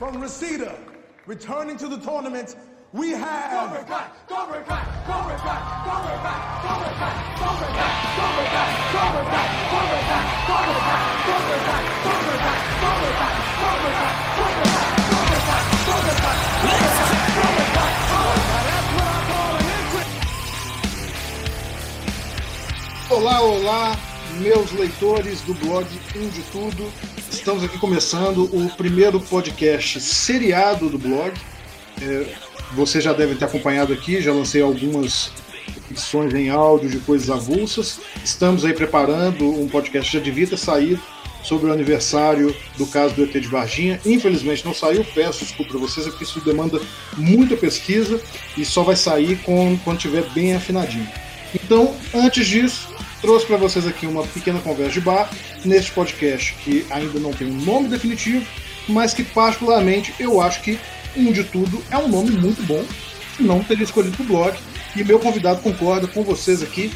from Reseda, returning to the tournament, we have. Cobra Kai, Cobra Kai, Cobra Kai, Cobra Kai, Cobra Kai, Cobra Kai, Cobra Kai, Cobra Kai, Cobra Kai, Cobra Kai, Cobra Kai, Cobra Kai, Cobra Kai, Cobra Kai, Cobra Kai, Cobra Kai, Cobra Kai, Cobra Kai, Cobra Kai, Cobra Kai. That's what I call an entry. Olá, olá, meus leitores do blog Um de Tudo. Estamos aqui começando o primeiro podcast seriado do blog. É, você já deve ter acompanhado aqui, já lancei algumas edições em áudio de coisas avulsas. Estamos aí preparando um podcast, já devia ter saído, sobre o aniversário do caso do ET de Varginha. Infelizmente não saiu, peço desculpa para vocês, é porque isso demanda muita pesquisa e só vai sair com, quando estiver bem afinadinho. Então, antes disso, trouxe para vocês aqui uma pequena conversa de bar neste podcast que ainda não tem um nome definitivo, mas que particularmente eu acho que um de tudo é um nome muito bom, não teria escolhido o blog. E meu convidado concorda com vocês aqui,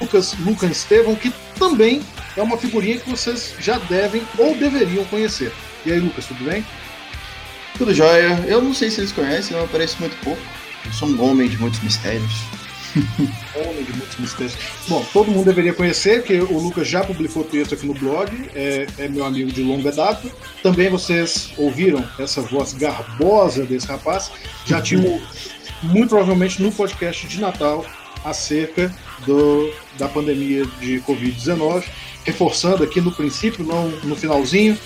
Lucas Lucas Estevam, que também é uma figurinha que vocês já devem ou deveriam conhecer. E aí, Lucas, tudo bem? Tudo jóia. Eu não sei se eles conhecem, eu apareço muito pouco. Eu sou um homem de muitos mistérios. Homem de muitos mistérios. Bom, todo mundo deveria conhecer, que o Lucas já publicou texto aqui no blog, é, é meu amigo de longa data. Também vocês ouviram essa voz garbosa desse rapaz. Já tinham, muito provavelmente, no podcast de Natal acerca do, da pandemia de Covid-19. Reforçando aqui no princípio, não no finalzinho,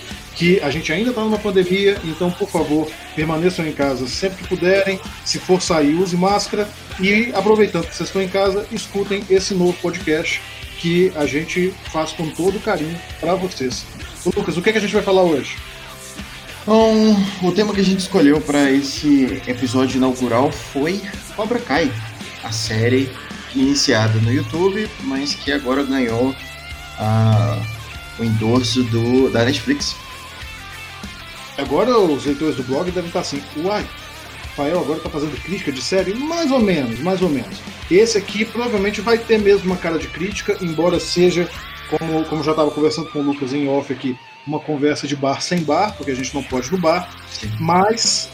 que a gente ainda está numa pandemia, então, por favor, permaneçam em casa sempre que puderem. Se for sair, use máscara. E aproveitando que vocês estão em casa, escutem esse novo podcast que a gente faz com todo carinho para vocês. Lucas, o que, é que a gente vai falar hoje? Bom, o tema que a gente escolheu para esse episódio inaugural foi Cobra Kai, a série iniciada no YouTube, mas que agora ganhou ah, o endorso do, da Netflix. Agora os leitores do blog devem estar assim, uai, Rafael agora está fazendo crítica de série? Mais ou menos, mais ou menos. Esse aqui provavelmente vai ter mesmo uma cara de crítica, embora seja, como, como já estava conversando com o Lucas em off aqui, uma conversa de bar sem bar, porque a gente não pode no bar, Sim. mas,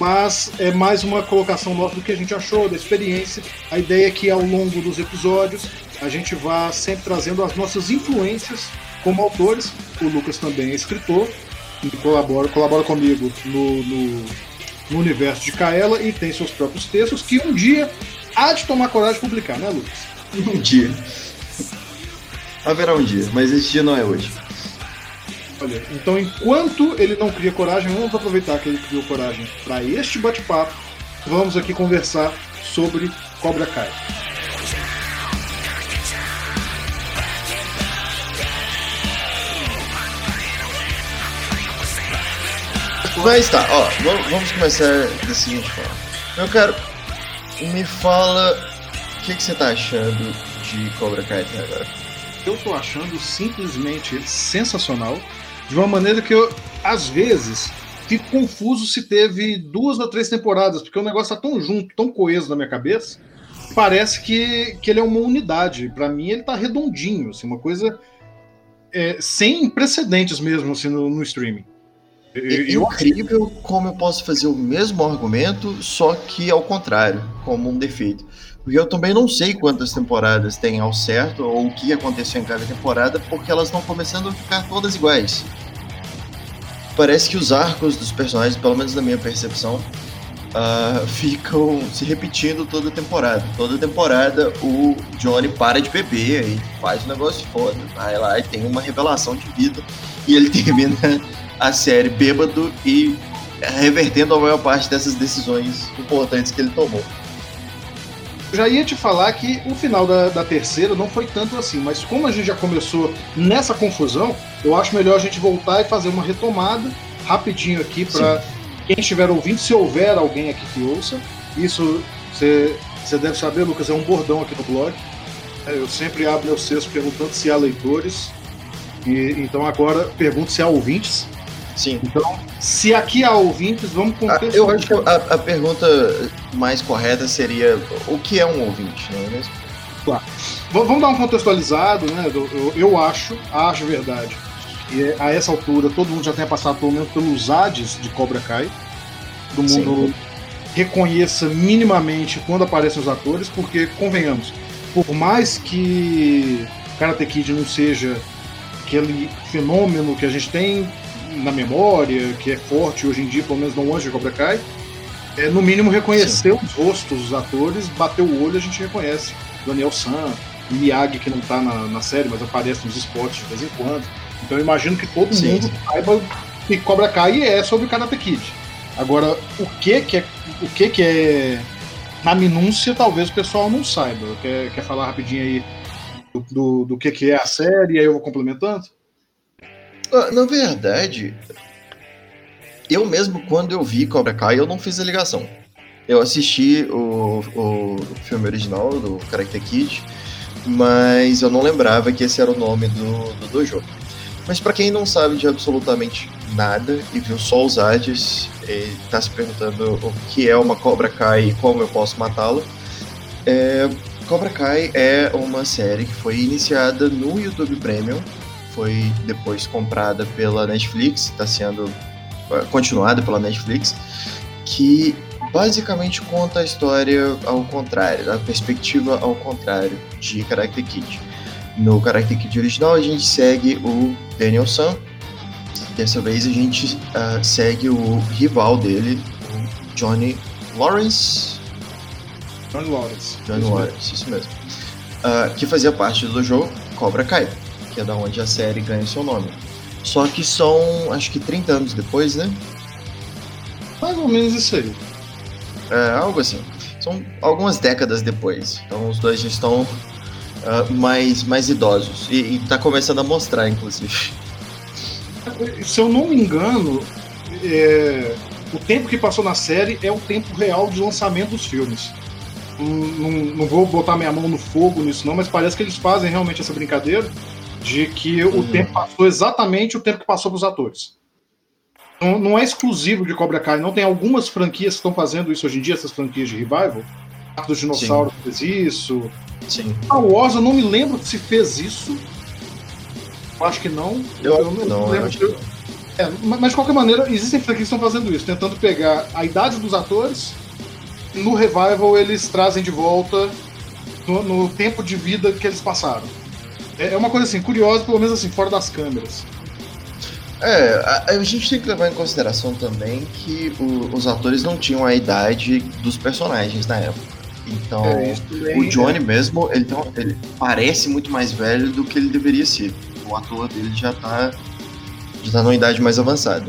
mas é mais uma colocação nossa do que a gente achou, da experiência. A ideia é que ao longo dos episódios a gente vá sempre trazendo as nossas influências como autores. O Lucas também é escritor e colabora, colabora comigo no, no, no universo de Kaela e tem seus próprios textos que um dia há de tomar coragem de publicar, né, Lucas? Um dia. Haverá um dia, mas esse dia não é hoje. Olha, então enquanto ele não cria coragem, vamos aproveitar que ele criou coragem para este bate-papo. Vamos aqui conversar sobre Cobra Kai. Mas tá, ó, vamos, começar da seguinte forma. Meu caro, me fala o que, que você tá achando de Cobra Kai até agora. Eu tô achando simplesmente sensacional, de uma maneira que eu, às vezes, fico confuso se teve duas ou três temporadas, porque o negócio tá tão junto, tão coeso na minha cabeça, parece que, que ele é uma unidade. Para mim, ele tá redondinho, assim, uma coisa é, sem precedentes mesmo assim, no, no streaming. É incrível como eu posso fazer o mesmo argumento, só que ao contrário, como um defeito. Porque eu também não sei quantas temporadas tem ao certo, ou o que aconteceu em cada temporada, porque elas estão começando a ficar todas iguais. Parece que os arcos dos personagens, pelo menos na minha percepção, ah, ficam se repetindo toda temporada. Toda temporada o Johnny para de beber e faz um negócio foda. Vai lá e tem uma revelação de vida. E ele termina a série bêbado e revertendo a maior parte dessas decisões importantes que ele tomou. já ia te falar que o final da, da terceira não foi tanto assim, mas como a gente já começou nessa confusão, eu acho melhor a gente voltar e fazer uma retomada rapidinho aqui para quem estiver ouvindo, se houver alguém aqui que ouça. Isso você deve saber, Lucas, é um bordão aqui no blog. É, Eu sempre abro meus textos perguntando se há leitores. E, então agora pergunto se há ouvintes. Sim. Então, se aqui há ouvintes, vamos Ah, contextualizar. eu acho que a, a pergunta mais correta seria o que é um ouvinte, não é mesmo? V- Vamos dar um contextualizado, né? do- Eu, eu acho, acho verdade, que a essa altura todo mundo já tenha passado pelo menos pelos ADs de Cobra Kai. Todo mundo Sim. reconheça minimamente quando aparecem os atores, porque, convenhamos, por mais que Karate Kid não seja aquele fenômeno que a gente tem na memória, que é forte hoje em dia, pelo menos no longe de Cobra Kai, é, no mínimo reconhecer Sim. os rostos dos atores, bater o olho a gente reconhece. Daniel San, Miyagi, que não está na, na, série, mas aparece nos esportes de vez em quando. Então eu imagino que todo Sim. mundo saiba que Cobra Kai é sobre Karate Kid. Agora, o que que é, o que que é na minúcia, talvez o pessoal não saiba. Quer, quer falar rapidinho aí do, do, do que, que é a série, aí eu vou complementando? Ah, na verdade, eu mesmo, quando eu vi Cobra Kai, eu não fiz a ligação. Eu assisti o, o filme original do Karate Kid, mas eu não lembrava que esse era o nome do, do dojo. Mas para quem não sabe de absolutamente nada e viu só os ads e tá se perguntando o que é uma Cobra Kai e como eu posso matá-la, é, Cobra Kai é uma série que foi iniciada no YouTube Premium, foi depois comprada pela Netflix, está sendo é, continuada pela Netflix, que basicamente conta a história ao contrário, a perspectiva ao contrário de Karate Kid. No Karate Kid original, a gente segue o Daniel San. Dessa vez, a gente uh, segue o rival dele, o Johnny Lawrence. Johnny Lawrence. Johnny Lawrence, isso mesmo. Uh, que fazia parte do jogo Cobra Kai, que é da onde a série ganha seu nome. Só que são, acho que 30 anos depois, né? Mais ou menos isso aí. É, algo assim. São algumas décadas depois. Então os dois já estão uh, mais, mais idosos. E, está começando a mostrar, inclusive. Se eu não me engano, é... o tempo que passou na série é o tempo real de lançamento dos filmes. Não, não, não, vou botar minha mão no fogo nisso, não, mas parece que eles fazem realmente essa brincadeira de que o tempo passou exatamente o tempo que passou para os atores. Não, não, é exclusivo de Cobra Kai, não tem algumas franquias que estão fazendo isso hoje em dia, essas franquias de revival. Arco dos Dinossauros fez isso, Sim. Star Wars, eu não me lembro se fez isso. Eu acho que não. Eu, eu não, não lembro. Eu é, mas de qualquer maneira, existem franquias que estão fazendo isso, tentando pegar a idade dos atores. No revival, eles trazem de volta no, no tempo de vida que eles passaram. É, é uma coisa assim, curiosa, pelo menos assim, fora das câmeras. É, a, a, gente tem que levar em consideração também que o, os atores não tinham a idade dos personagens na época. Então, é, o Johnny é. mesmo, ele, tem, ele parece muito mais velho do que ele deveria ser. O ator dele já tá, já tá numa idade mais avançada.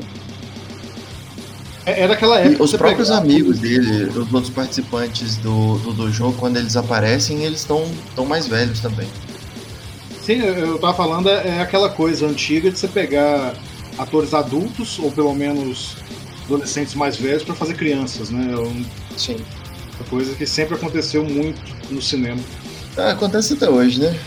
É, é daquela época. E os próprios amigos dele, os outros participantes do, do, do jogo, quando eles aparecem, eles estão tão mais velhos também. Sim, eu tava falando, é aquela coisa antiga de você pegar atores adultos, ou pelo menos adolescentes mais velhos, para fazer crianças, né? Sim. Coisa que sempre aconteceu muito no cinema. Ah, acontece até hoje, né?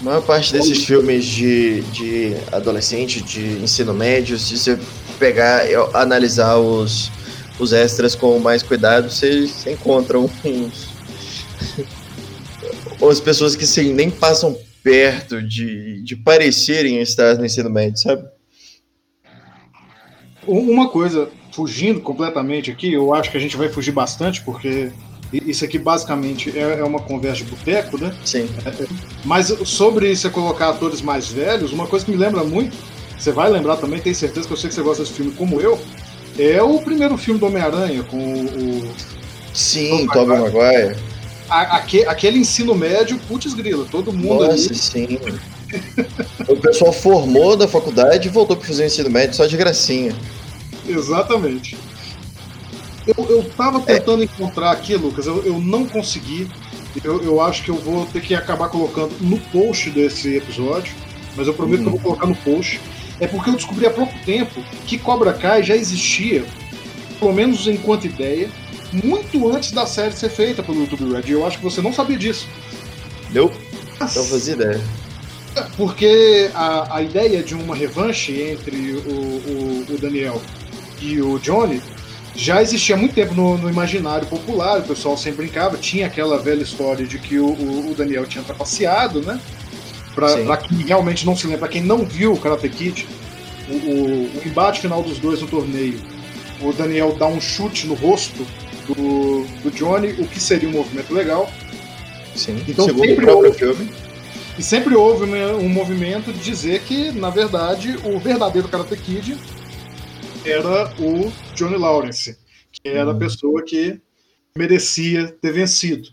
A maior parte desses Hoje. filmes de, de adolescente, de ensino médio, se você pegar e analisar os, os extras com mais cuidado, você, você encontra uns. as pessoas que assim, nem passam perto de, de parecerem estar no ensino médio, sabe? Uma coisa fugindo completamente aqui, eu acho que a gente vai fugir bastante, porque isso aqui basicamente é, é uma conversa de boteco, né? Sim. É, é, mas sobre você colocar atores mais velhos, uma coisa que me lembra muito, você vai lembrar também, tenho certeza que eu sei que você gosta desse filme como eu, é o primeiro filme do Homem-Aranha com o. Sim, Tobey Maguire. Aquele, aquele ensino médio, putz grila, todo mundo Nossa, ali. sim. o pessoal formou da faculdade e voltou para fazer o ensino médio só de gracinha. Exatamente. Eu, eu tava tentando é. encontrar aqui, Lucas, eu, eu não consegui. Eu, eu acho que eu vou ter que acabar colocando no post desse episódio, mas eu prometo hum. que eu vou colocar no post. É porque eu descobri há pouco tempo que Cobra Kai já existia, pelo menos enquanto ideia, muito antes da série ser feita pelo YouTube Red. Eu acho que você não sabia disso. Eu não fazia ideia. Porque a, a ideia de uma revanche entre o, o, o Daniel e o Johnny já existia há muito tempo no, no, imaginário popular, o pessoal sempre brincava, tinha aquela velha história de que o, o, Daniel tinha trapaceado, né? Para quem realmente não se lembra, para quem não viu o Karate Kid, o, o, o, embate final dos dois no torneio, o Daniel dá um chute no rosto do, do Johnny, o que seria um movimento legal. Sim, então, segundo o próprio houve, filme. E sempre houve um movimento de dizer que, na verdade, o verdadeiro Karate Kid era o Johnny Lawrence, que era a uhum. pessoa que merecia ter vencido.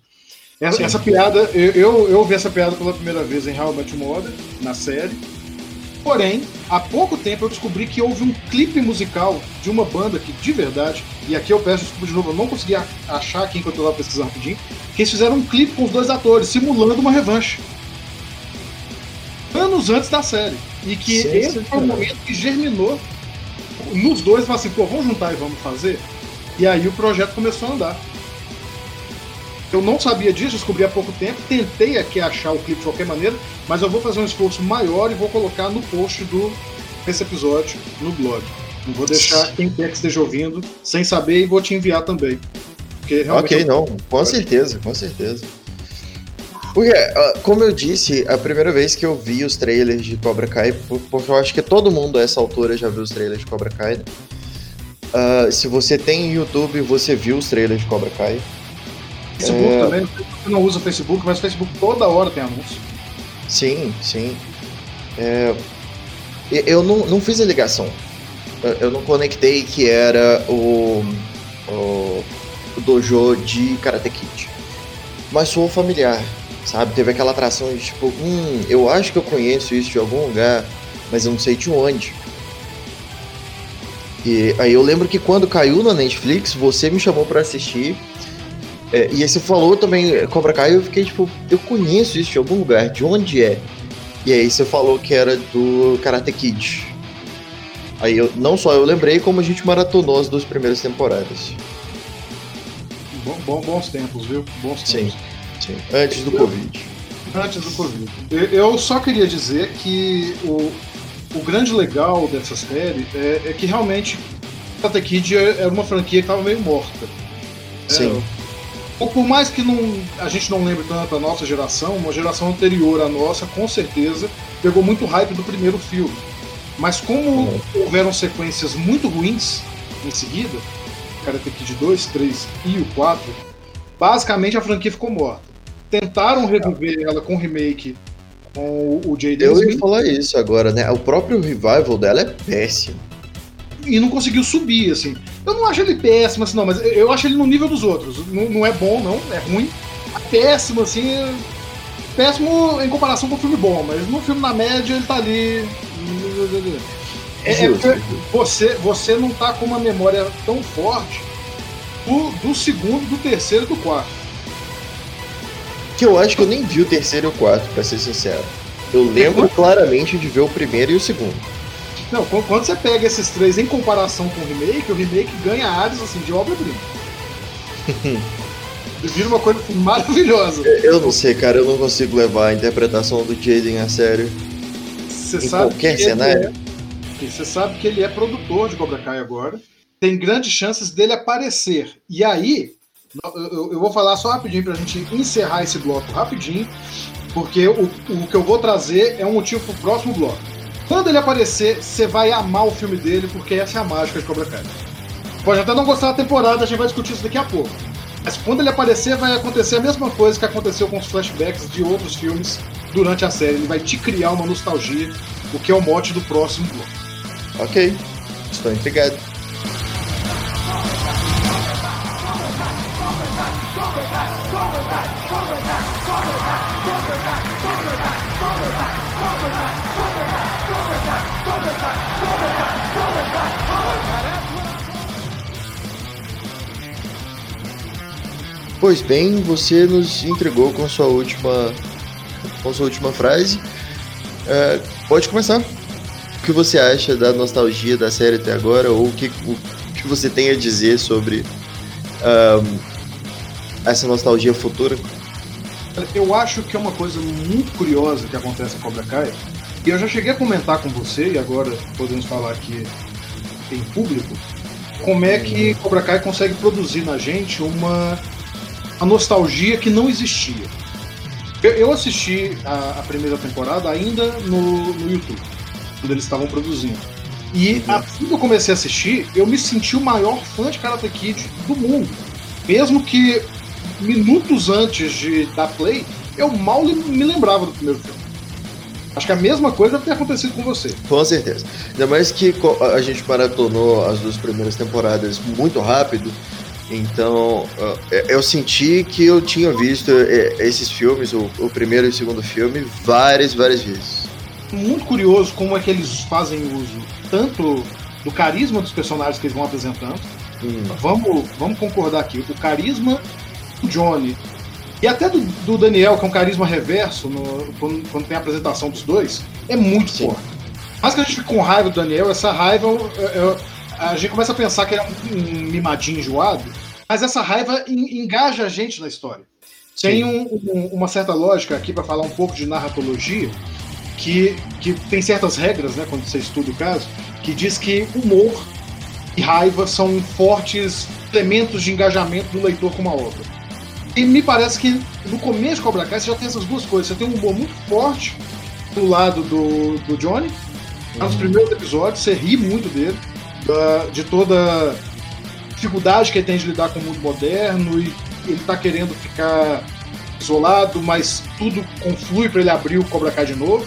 Essa, essa piada, eu, eu, eu, vi essa piada pela primeira vez em How I Met Mother, na série. Porém, há pouco tempo eu descobri que houve um clipe musical de uma banda que, de verdade, e aqui eu peço desculpa de novo, eu não consegui achar aqui enquanto eu estava pesquisando rapidinho, que eles fizeram um clipe com os dois atores, simulando uma revanche. Anos antes da série. E que esse foi o momento que germinou nos dois, assim, pô, vamos juntar e vamos fazer? E aí o projeto começou a andar. Eu não sabia disso, descobri há pouco tempo, tentei aqui achar o clipe de qualquer maneira, mas eu vou fazer um esforço maior e vou colocar no post do esse episódio no blog. Não vou deixar quem quer que esteja ouvindo sem saber e vou te enviar também. ok, não, com certeza, com certeza. Porque, como eu disse, a primeira vez que eu vi os trailers de Cobra Kai, porque eu acho que todo mundo a essa altura já viu os trailers de Cobra Kai. Né? Uh, se você tem YouTube, você viu os trailers de Cobra Kai. Facebook é... também. Você não usa o Facebook, mas o Facebook toda hora tem anúncio. Sim, sim. É... Eu não, não fiz a ligação. Eu não conectei que era o, o, o dojo de Karate Kid. Mas sou familiar, sabe? Teve aquela atração de tipo, hum, eu acho que eu conheço isso de algum lugar, mas eu não sei de onde. E aí eu lembro que quando caiu na Netflix, você me chamou para assistir. É, e aí você falou também Cobra Kai, eu fiquei tipo, eu conheço isso de algum lugar, de onde é? E aí você falou que era do Karate Kid. Aí eu, não só eu lembrei, como a gente maratonou as duas primeiras temporadas. Bom, bom, bons tempos, viu? Bons tempos. Sim, sim. Antes do eu, Covid. Antes do Covid. Eu só queria dizer que o, o grande legal dessa série é, é que realmente Karate Kid era uma franquia que estava meio morta. Sim. É, por mais que não, a gente não lembre tanto a nossa geração, uma geração anterior à nossa, com certeza, pegou muito hype do primeiro filme. Mas como houveram sequências muito ruins em seguida, Karate Kid 2, 3 e o 4, basicamente a franquia ficou morta. Tentaram reviver ela com remake com o Jaden Eu ia falar isso agora, né? O próprio revival dela é péssimo. E não conseguiu subir, assim. Eu não acho ele péssimo, assim, não, mas eu acho ele no nível dos outros. Não, não é bom, não, é ruim. É péssimo, assim. Péssimo em comparação com o filme bom, mas no filme na média ele tá ali. É, é você, você não tá com uma memória tão forte do, do segundo, do terceiro e do quarto que eu acho que eu nem vi o terceiro e o quarto, pra ser sincero. Eu lembro claramente de ver o primeiro e o segundo. Não, quando você pega esses três em comparação com o remake, o remake ganha áreas assim, de obra-prima. vira uma coisa maravilhosa. Eu não sei, cara, eu não consigo levar a interpretação do Jaden a sério. Você em sabe qualquer cenário. É, você sabe que ele é produtor de Cobra Kai agora. Tem grandes chances dele aparecer. E aí, eu, eu vou falar só rapidinho para a gente encerrar esse bloco rapidinho, porque o, o que eu vou trazer é um motivo para o próximo bloco. Quando ele aparecer, você vai amar o filme dele, porque essa é a mágica de Cobra Kai. Pode até não gostar da temporada, a gente vai discutir isso daqui a pouco. Mas quando ele aparecer, vai acontecer a mesma coisa que aconteceu com os flashbacks de outros filmes durante a série. Ele vai te criar uma nostalgia, o que é o mote do próximo bloco. Ok, estou intrigado. Pois bem, você nos entregou com sua última, com sua última frase. É, pode começar. O que você acha da nostalgia da série até agora ou o que, o que você tem a dizer sobre essa nostalgia futura? Eu acho que é uma coisa muito curiosa que acontece em Cobra Kai. E eu já cheguei a comentar com você, e agora podemos falar aqui em público, como é que Cobra Kai consegue produzir na gente uma, uma nostalgia que não existia. Eu, eu assisti a, a, primeira temporada ainda no, no YouTube, quando eles estavam produzindo. E assim que eu comecei a assistir, eu me senti o maior fã de Karate Kid do mundo. Mesmo que minutos antes de dar play, eu mal me lembrava do primeiro filme. Acho que a mesma coisa deve ter acontecido com você. Com certeza. Ainda mais que a gente maratonou as duas primeiras temporadas muito rápido. Então, eu senti que eu tinha visto esses filmes, o, primeiro e o segundo filme, várias, várias vezes. Muito curioso como é que eles fazem uso tanto do carisma dos personagens que eles vão apresentando. Hum. Vamos, vamos concordar aqui. O carisma do Johnny e até do, do, Daniel, que é um carisma reverso, no, quando, quando, tem a apresentação dos dois, é muito Sim. forte. Mas que a gente fica com raiva do Daniel, essa raiva, a gente começa a pensar que ele é um, um mimadinho enjoado, mas essa raiva engaja a gente na história. Sim. Tem um, um, uma certa lógica aqui para falar um pouco de narratologia, que, que tem certas regras, né, quando você estuda o caso, que diz que humor e raiva são fortes elementos de engajamento do leitor com uma obra. E me parece que no começo de Cobra Kai você já tem essas duas coisas. Você tem um humor muito forte do lado do, do Johnny, uhum. nos primeiros episódios, você ri muito dele, da, de toda a dificuldade que ele tem de lidar com o mundo moderno e ele tá querendo ficar isolado, mas tudo conflui para ele abrir o Cobra Kai de novo.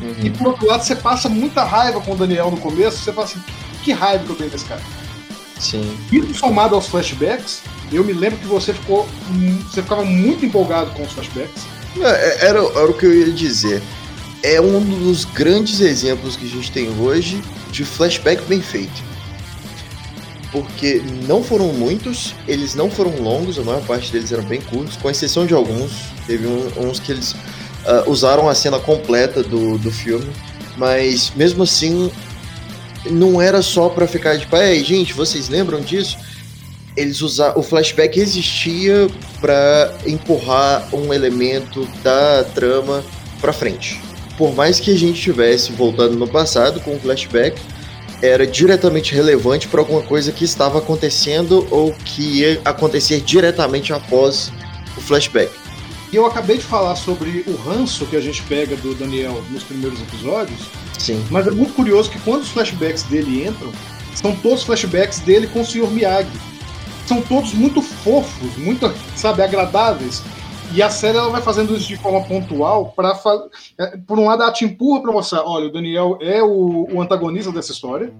Uhum. E por outro lado, você passa muita raiva com o Daniel no começo, você fala assim, que raiva que eu tenho desse cara. Sim. Isso somado aos flashbacks, eu me lembro que você ficou. Você ficava muito empolgado com os flashbacks. É, é, era, era o que eu ia dizer. É um dos grandes exemplos que a gente tem hoje de flashback bem feito. Porque não foram muitos, eles não foram longos, a maior parte deles eram bem curtos, com exceção de alguns. Teve uns que eles uh, usaram a cena completa do, do filme, mas mesmo assim não era só para ficar tipo, ei, gente, vocês lembram disso? eles usaram o flashback existia para empurrar um elemento da trama para frente. Por mais que a gente estivesse voltando no passado com o flashback, era diretamente relevante para alguma coisa que estava acontecendo ou que ia acontecer diretamente após o flashback. E eu acabei de falar sobre o ranço que a gente pega do Daniel nos primeiros episódios. Sim. Mas é muito curioso que quando os flashbacks dele entram, são todos flashbacks dele com o Sr. Miyagi são todos muito fofos, muito, sabe, agradáveis. E a série ela vai fazendo isso de forma pontual para é, por um lado ela te empurra para mostrar, olha, o Daniel é o, o antagonista dessa história.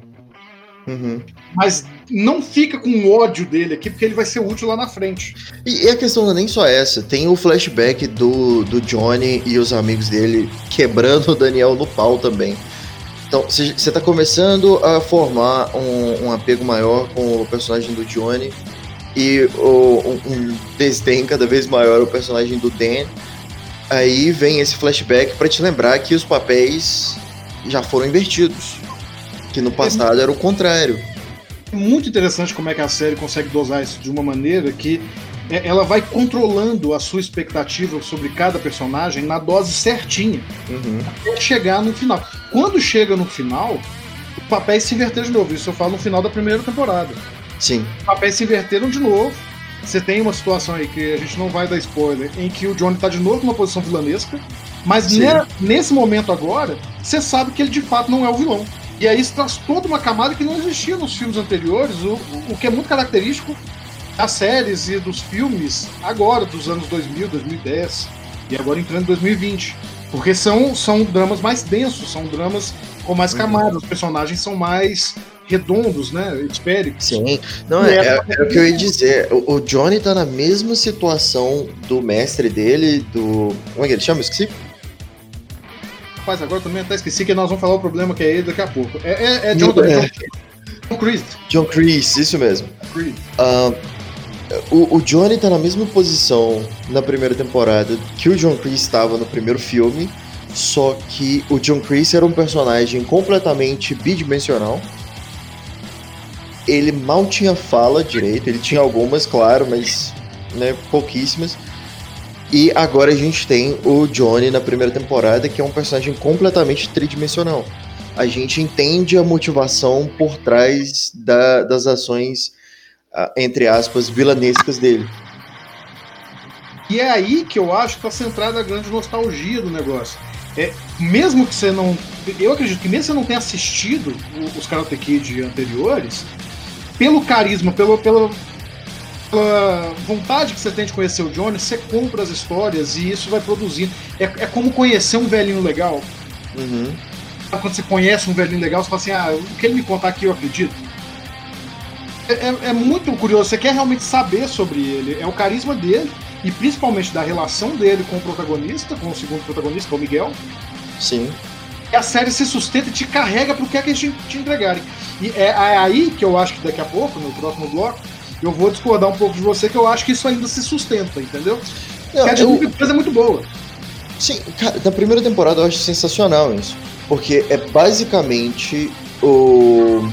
Uhum. Mas não fica com ódio dele aqui, porque ele vai ser útil lá na frente. E, e a questão não é nem só essa, tem o flashback do, do Johnny e os amigos dele quebrando o Daniel no pau também. Então, você está começando a formar um, um, apego maior com o personagem do Johnny e o, um, um desdém cada vez maior ao personagem do Dan. Aí vem esse flashback para te lembrar que os papéis já foram invertidos. Que no passado era o contrário. É muito interessante como é que a série consegue dosar isso de uma maneira que é, ela vai controlando a sua expectativa sobre cada personagem na dose certinha uhum. até chegar no final. Quando chega no final, os papéis se inverteram de novo. Isso eu falo no final da primeira temporada. Sim. Os papéis se inverteram de novo. Você tem uma situação aí que a gente não vai dar spoiler, em que o Johnny tá de novo numa posição vilanesca, mas ne nesse momento agora, você sabe que ele de fato não é o vilão. E aí isso traz toda uma camada que não existia nos filmes anteriores, o, o que é muito característico das séries e dos filmes agora, dos anos 2000, 2010 e agora entrando em 2020. Porque são, são dramas mais densos, são dramas com mais uhum. camadas, os personagens são mais redondos, né? Esféricos. Sim, não, é, é, é, o que eu ia dizer. O, o, Johnny tá na mesma situação do mestre dele, do. Como é que ele chama? Esqueci. Rapaz, agora também até esqueci que nós vamos falar o problema que é ele daqui a pouco. É, é, é John, é. John Chris. John Chris, isso mesmo. Chris. Uh, o, o Johnny tá na mesma posição na primeira temporada que o John Chris estava no primeiro filme, só que o John Chris era um personagem completamente bidimensional. Ele mal tinha fala direito, ele tinha algumas, claro, mas né, pouquíssimas. E agora a gente tem o Johnny na primeira temporada, que é um personagem completamente tridimensional. A gente entende a motivação por trás da, das ações entre aspas, vilanescas dele. E é aí que eu acho que está centrada a grande nostalgia do negócio. É, mesmo que você não. Eu acredito que mesmo que você não tenha assistido os Karate Kid anteriores, pelo carisma, pelo, pelo, pela vontade que você tem de conhecer o Johnny, você compra as histórias e isso vai produzindo. É, é como conhecer um velhinho legal. Uhum. Quando você conhece um velhinho legal, você fala assim: ah, o que ele me contar aqui eu acredito. É, é, é muito curioso, você quer realmente saber sobre ele, é o carisma dele e principalmente da relação dele com o protagonista, com o segundo protagonista, que é o Miguel. Sim. A série se sustenta e te carrega pro que é que eles te, te entregarem. E é, é aí que eu acho que daqui a pouco, no próximo bloco, eu vou discordar um pouco de você, que eu acho que isso ainda se sustenta, entendeu? Não, a eu... coisa é muito boa. Sim, cara, na primeira temporada eu acho sensacional isso. Porque é basicamente o.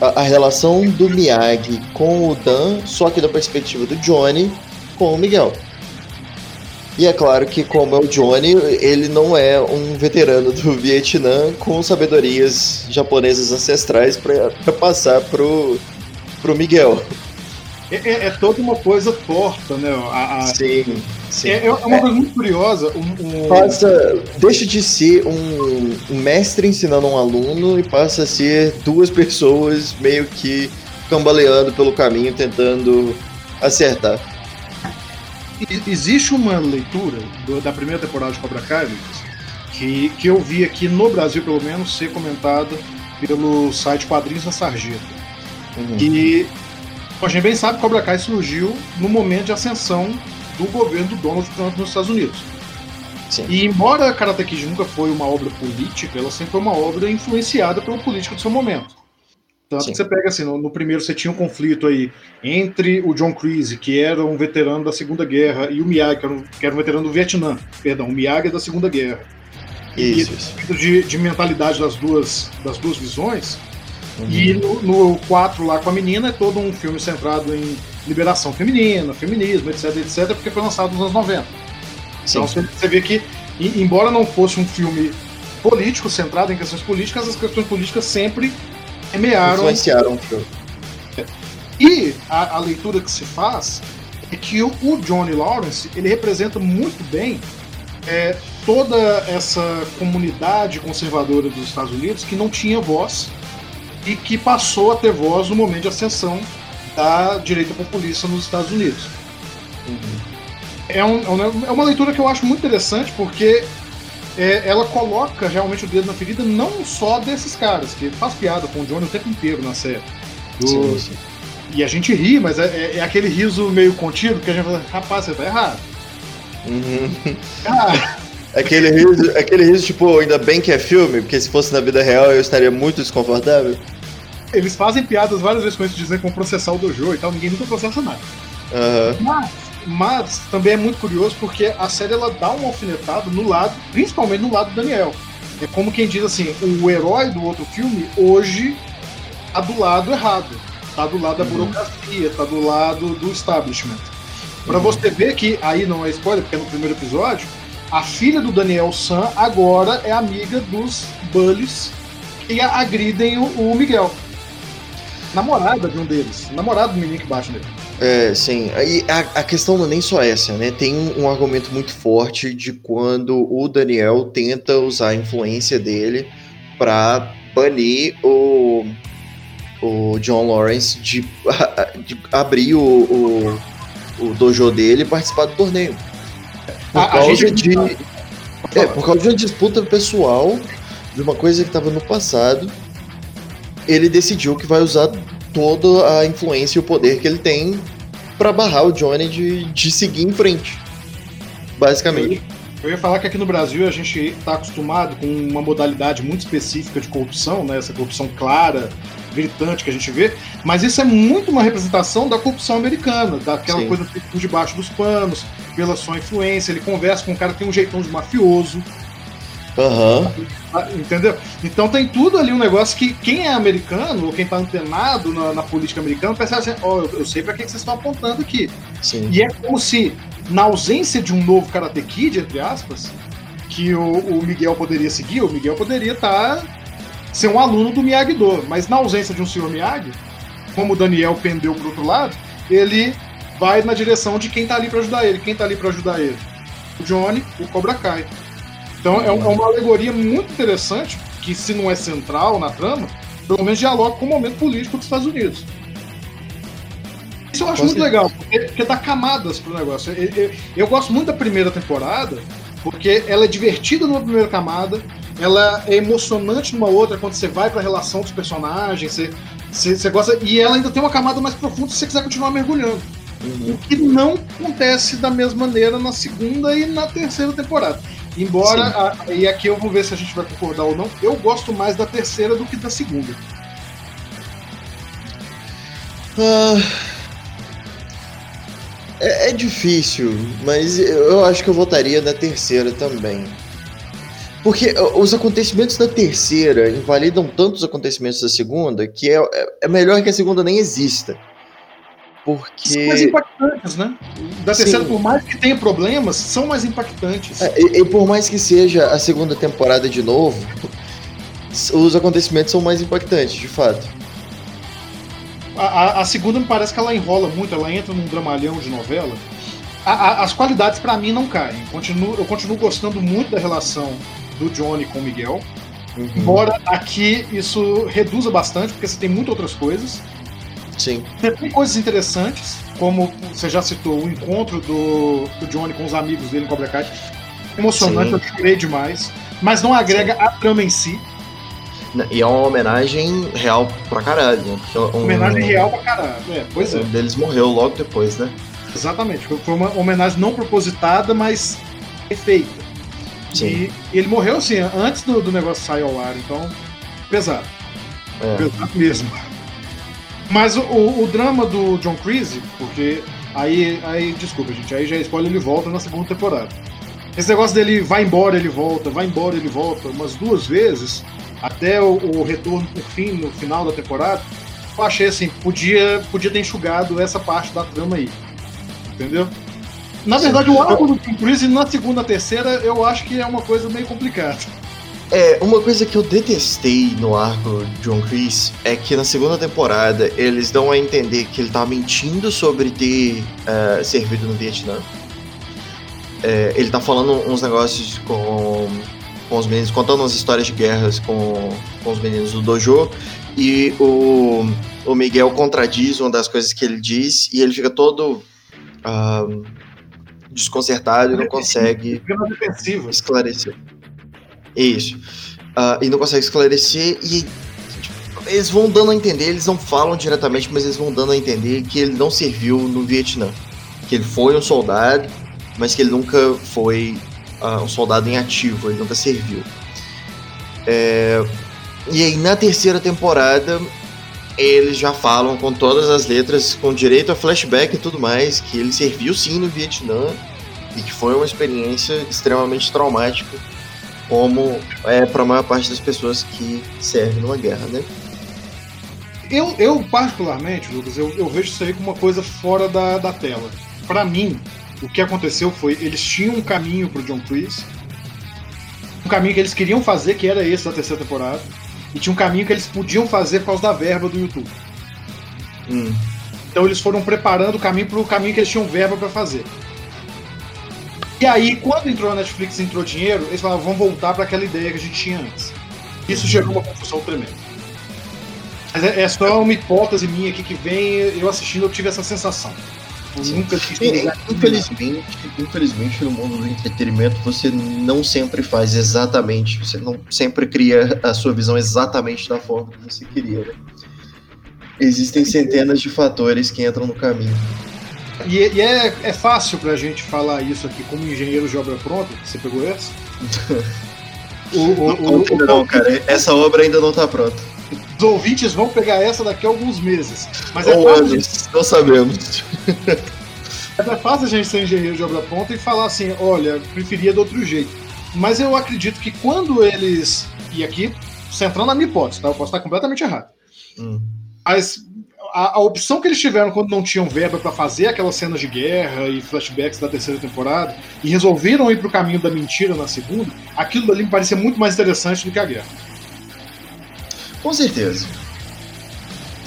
A, a relação do Miyagi com o Dan, só que da perspectiva do Johnny com o Miguel. E é claro que, como é o Johnny, ele não é um veterano do Vietnã com sabedorias japonesas ancestrais para passar pro, pro Miguel. É, é, é, toda uma coisa torta, né? A, a... Sim, sim. É, é uma é. coisa muito curiosa. Um, um... Passa, deixa de ser um, um, mestre ensinando um aluno e passa a ser duas pessoas meio que cambaleando pelo caminho, tentando acertar. Existe uma leitura do, da primeira temporada de Cobra Kai, Lucas, que, que eu vi aqui no Brasil, pelo menos, ser comentada pelo site Quadrinhos da Sarjeta. Uhum. E a gente bem sabe que Cobra Kai surgiu no momento de ascensão do governo do Donald Trump nos Estados Unidos. Sim. E embora Karate Kid nunca foi uma obra política, ela sempre foi uma obra influenciada pelo político do seu momento. Tanto Sim. que você pega assim, no, no, primeiro você tinha um conflito aí entre o John Creasy, que era um veterano da Segunda Guerra, e o Miyagi, que era um, que era um veterano do Vietnã. Perdão, o Miyagi é da Segunda Guerra. Isso, isso. De, de mentalidade das duas, das duas visões. Uhum. E no, no 4 lá com a menina é todo um filme centrado em liberação feminina, feminismo, etc, etc, porque foi lançado nos anos 90. Sim. Então você vê que, embora não fosse um filme político, centrado em questões políticas, as questões políticas sempre semearam. Influenciaram o filme. E a, a, leitura que se faz é que o, o Johnny Lawrence ele representa muito bem é, toda essa comunidade conservadora dos Estados Unidos que não tinha voz e que passou a ter voz no momento de ascensão da direita populista nos Estados Unidos. Uhum. É, um, é, uma leitura que eu acho muito interessante porque é, ela coloca realmente o dedo na ferida não só desses caras, que faz piada com o Johnny o tempo inteiro na série. Do... Sim, sim. E a gente ri, mas é, é, é, aquele riso meio contido que a gente fala, rapaz, você tá errado. Uhum. Ah. Aquele riso, aquele riso, tipo, ainda bem que é filme, porque se fosse na vida real eu estaria muito desconfortável. Eles fazem piadas várias vezes com isso, dizendo que vão processar o dojo e tal, ninguém nunca processa nada. Uhum. Mas mas também é muito curioso porque a série ela dá um alfinetado no lado, principalmente no lado do Daniel. É como quem diz assim, o herói do outro filme hoje tá do lado errado. Tá do lado da uhum. burocracia, tá do lado do establishment. Para uhum. você ver que, aí não é spoiler, porque é no primeiro episódio, a filha do Daniel San agora é amiga dos Bullies que agridem o, o Miguel. Namorada de um deles. Namorado do menino que bate nele. É, sim. Aí a, a, questão não é nem só essa, né? Tem um, um, argumento muito forte de quando o Daniel tenta usar a influência dele para banir o, o John Lawrence de, de abrir o, o, o, dojo dele e participar do torneio. Por a, causa a de. É, por causa de uma disputa pessoal de uma coisa que estava no passado. Ele decidiu que vai usar toda a influência e o poder que ele tem para barrar o Johnny de, de seguir em frente. Basicamente. Eu ia falar que aqui no Brasil a gente está acostumado com uma modalidade muito específica de corrupção, né? essa corrupção clara, gritante que a gente vê, mas isso é muito uma representação da corrupção americana, daquela Sim. coisa por debaixo dos panos, pela sua influência. Ele conversa com um cara que tem um jeitão de mafioso, Uhum. Entendeu? Então tem tudo ali um negócio que quem é americano, ou quem tá antenado na, na política americana, pensa assim, ó, oh, eu, eu, sei pra que, vocês estão apontando aqui. Sim. E é como se, na ausência de um novo Karate Kid, entre aspas, que o, o Miguel poderia seguir, o Miguel poderia estar tá, ser um aluno do Miyagi-Do, mas na ausência de um senhor Miyagi, como o Daniel pendeu pro outro lado, ele vai na direção de quem tá ali para ajudar ele. Quem tá ali para ajudar ele? O Johnny, o Cobra Kai. Então é, é uma alegoria muito interessante, que se não é central na trama, pelo menos dialoga com o momento político dos Estados Unidos. Isso eu acho muito legal, porque, porque dá camadas pro negócio. Eu, eu, eu, gosto muito da primeira temporada, porque ela é divertida numa primeira camada, ela é emocionante numa outra quando você vai pra relação dos personagens, você, você, você gosta. E ela ainda tem uma camada mais profunda se você quiser continuar mergulhando. Uhum. O que não acontece da mesma maneira na segunda e na terceira temporada. Embora, a, e aqui eu vou ver se a gente vai concordar ou não, eu gosto mais da terceira do que da segunda. Ah, é, é, difícil, mas eu acho que eu votaria na terceira também. Porque os acontecimentos da terceira invalidam tantos acontecimentos da segunda que é, é, é melhor que a segunda nem exista. Porque. São mais impactantes, né? Da terceira, Sim. por mais que tenha problemas, são mais impactantes. É, e, e, por mais que seja a segunda temporada de novo, os acontecimentos são mais impactantes, de fato. A, a, a segunda me parece que ela enrola muito, ela entra num dramalhão de novela. A, as qualidades para mim não caem. Continuo, eu continuo gostando muito da relação do Johnny com o Miguel. Uhum. Embora aqui isso reduza bastante, porque você tem muitas outras coisas. Sim. Tem coisas interessantes, como você já citou, o encontro do, do Johnny com os amigos dele em Cobra Kai. Emocionante, Sim. eu chorei demais. Mas não agrega Sim. a trama em si. E é uma homenagem real pra caralho, né? Um, homenagem real pra caralho, é, pois é. Um deles morreu logo depois, né? Exatamente. Foi uma homenagem não propositada, mas feita. Sim. E, e ele morreu assim, antes do, do negócio sair ao ar, então. Pesado. É. Pesado mesmo. Mas o, o, drama do John Creasy, porque aí, aí, desculpa, gente, aí já é spoiler, ele volta na segunda temporada. Esse negócio dele vai embora, ele volta, vai embora, ele volta, umas duas vezes, até o, o retorno por fim, no final da temporada, eu achei assim, podia, podia ter enxugado essa parte da trama aí. Entendeu? Na verdade, o arco do John Creasy na segunda, terceira, eu acho que é uma coisa meio complicada. É, uma coisa que eu detestei no arco John Chris é que na segunda temporada eles dão a entender que ele tá mentindo sobre ter uh, servido no Vietnã. É, ele tá falando uns negócios com, com os meninos, contando umas histórias de guerras com, com os meninos do dojo. E o, o Miguel contradiz uma das coisas que ele diz e ele fica todo uh, desconcertado e não consegue esclarecer. Isso. Uh, e não consegue esclarecer e tipo, eles vão dando a entender, eles não falam diretamente, mas eles vão dando a entender que ele não serviu no Vietnã. Que ele foi um soldado, mas que ele nunca foi uh, um soldado em ativo, ele nunca serviu. É... E aí na terceira temporada eles já falam com todas as letras, com direito a flashback e tudo mais, que ele serviu sim no Vietnã e que foi uma experiência extremamente traumática como é para a maior parte das pessoas que servem numa guerra, né? Eu, eu particularmente, Lucas, eu, eu vejo isso aí como uma coisa fora da, da tela. Para mim, o que aconteceu foi eles tinham um caminho pro John Chris, um caminho que eles queriam fazer, que era esse da terceira temporada, e tinha um caminho que eles podiam fazer por causa da verba do YouTube. Hum. Então eles foram preparando o caminho para o caminho que eles tinham verba para fazer. E aí, quando entrou a Netflix e entrou dinheiro, eles falaram, vamos voltar para aquela ideia que a gente tinha antes. Isso gerou uma confusão tremenda. Mas é, é, só uma hipótese minha aqui que vem, eu assistindo, eu tive essa sensação. Nunca tive. Infelizmente, infelizmente, no mundo do entretenimento, você não sempre faz exatamente, você não sempre cria a sua visão exatamente da forma que você queria. Né? Existem centenas de fatores que entram no caminho. E, e é, é fácil pra gente falar isso aqui como engenheiro de obra pronta. Você pegou essa? o, o, o, não, cara. Essa obra ainda não tá pronta. Os ouvintes vão pegar essa daqui a alguns meses. Mas é Ou fácil anos, não sabemos. Mas é fácil a gente ser engenheiro de obra pronta e falar assim, olha, preferia de outro jeito. Mas eu acredito que quando eles. E aqui, centrando na minha hipótese, tá? Eu posso estar completamente errado. Hum. Mas a, a, opção que eles tiveram quando não tinham verba para fazer aquelas cenas de guerra e flashbacks da terceira temporada e resolveram ir pro caminho da mentira na segunda, aquilo ali me parecia muito mais interessante do que a guerra. Com certeza.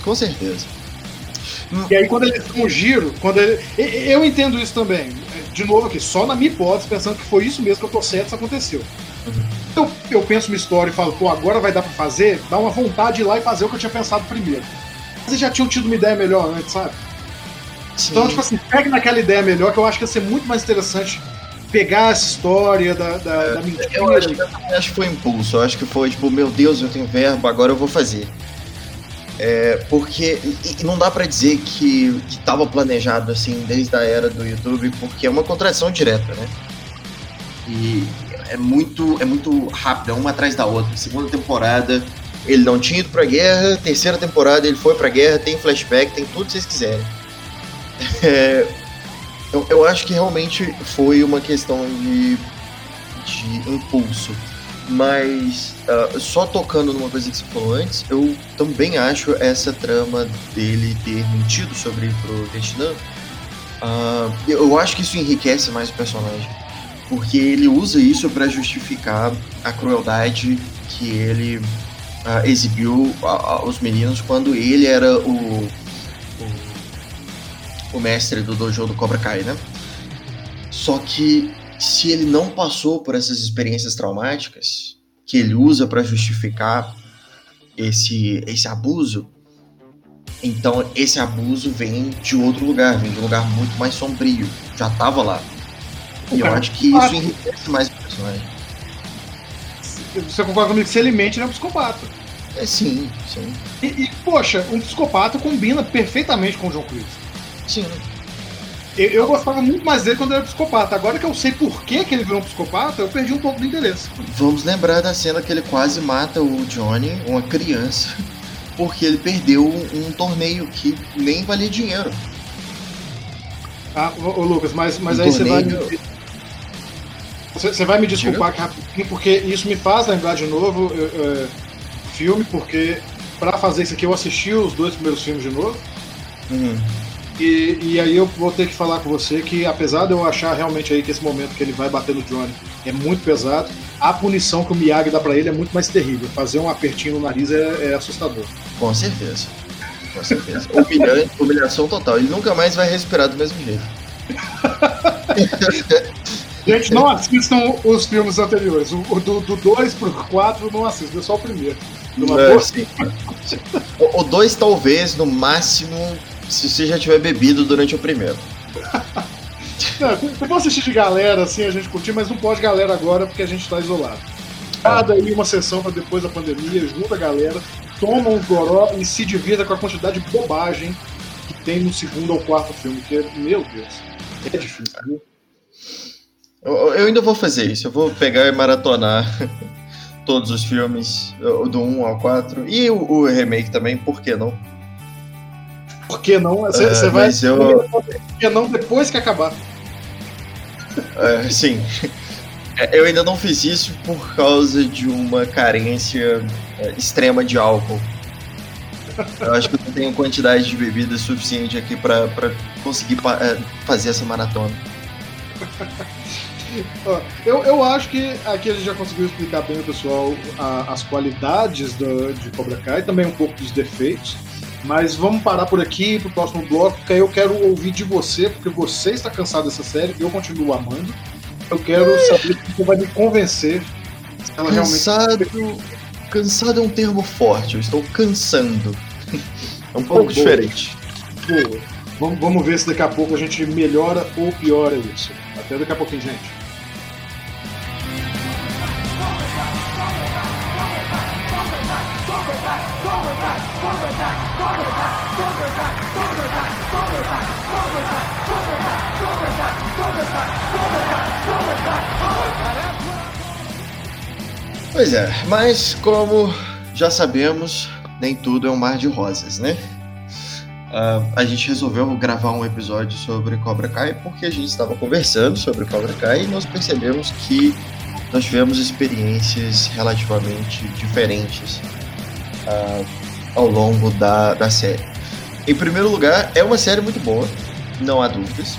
Com certeza. E aí quando eles dão um giro, quando ele, eu entendo isso também. De novo aqui, só na minha hipótese, pensando que foi isso mesmo que eu tô certo, isso aconteceu. Eu, eu penso uma história e falo, pô, agora vai dar pra fazer, dá uma vontade de ir lá e fazer o que eu tinha pensado primeiro. Eles já tinham tido uma ideia melhor antes, sabe? Sim. Então, tipo assim, pegue naquela ideia melhor, que eu acho que ia ser muito mais interessante pegar essa história da, da, é, da mentira. Eu acho, eu acho que foi impulso, eu acho que foi tipo, meu Deus, eu tenho verbo, agora eu vou fazer. É, porque e não dá para dizer que estava planejado assim desde a era do YouTube, porque é uma contradição direta, né? E é muito é muito rápido, é uma atrás da outra. Segunda temporada, ele não tinha ido pra guerra, terceira temporada ele foi pra guerra, tem flashback, tem tudo que vocês quiserem. É, eu, eu acho que realmente foi uma questão de, de impulso. Mas uh, só tocando numa coisa que você falou antes, eu também acho essa trama dele ter mentido sobre ir pro Vietnã. Uh, eu acho que isso enriquece mais o personagem. Porque ele usa isso para justificar a crueldade que ele uh, exibiu aos meninos quando ele era o, o, o mestre do dojo do Cobra Kai, né? Só que se ele não passou por essas experiências traumáticas que ele usa para justificar esse, esse abuso, então esse abuso vem de outro lugar, vem de um lugar muito mais sombrio. Já estava lá. E eu acho que isso enriquece mais o personagem. Você concorda comigo que se ele mente, ele é um psicopata. É sim, sim. E, e, poxa, um psicopata combina perfeitamente com o John Chris. Sim. Eu, eu, gostava muito mais dele quando ele era psicopata. Agora que eu sei por que, que ele virou um psicopata, eu perdi um pouco do interesse. Vamos lembrar da cena que ele quase mata o Johnny, uma criança, porque ele perdeu um, um torneio que nem valia dinheiro. Ah, ô, Lucas, mas, mas um aí torneio... você vai. Você, vai me desculpar rapidinho, porque isso me faz lembrar de novo o filme, porque para fazer isso aqui eu assisti os dois primeiros filmes de novo. Uhum. E, e aí eu vou ter que falar com você que, apesar de eu achar realmente aí que esse momento que ele vai bater no Johnny é muito pesado, a punição que o Miyagi dá para ele é muito mais terrível. Fazer um apertinho no nariz é, é assustador. Com certeza. Com certeza. Humilhante, humilhação total. Ele nunca mais vai respirar do mesmo jeito. Gente, não assistam os filmes anteriores. O, do 2 pro 4 não assistam, é só o primeiro. o 2 talvez, no máximo, se você já tiver bebido durante o primeiro. Não, você pode assistir de galera, assim, a gente curtir, mas não pode galera agora porque a gente tá isolado. Cada aí uma sessão para depois da pandemia, junta a galera, toma um goró e se divirta com a quantidade de bobagem que tem no segundo ou quarto filme, que é, meu Deus, é difícil, viu? Eu, eu ainda vou fazer isso, eu vou pegar e maratonar todos os filmes, do 1 ao 4, e o, o remake também, por que não? Por que não? Você, é, vai. Eu... Por que não depois que acabar? É, sim. É, eu ainda não fiz isso por causa de uma carência extrema de álcool. Eu acho que eu tenho quantidade de bebida suficiente aqui para conseguir fazer essa maratona. Eu, eu acho que aqui a gente já conseguiu explicar bem, pessoal, a, as qualidades do, de Cobra Kai, também um pouco dos defeitos. Mas vamos parar por aqui pro próximo bloco, porque aí eu quero ouvir de você, porque você está cansado dessa série, eu continuo amando. Eu quero saber se você vai me convencer se ela cansado, realmente. Cansado é um termo forte, eu estou cansando. É um pouco boa. diferente. Boa. Vamos, vamos ver se daqui a pouco a gente melhora ou piora isso. Até daqui a pouquinho, gente. Pois é, mas como já sabemos, nem tudo é um mar de rosas, né? Uh, a gente resolveu gravar um episódio sobre Cobra Kai porque a gente estava conversando sobre Cobra Kai e nós percebemos que nós tivemos experiências relativamente diferentes uh, ao longo da, da série. Em primeiro lugar, é uma série muito boa, não há dúvidas.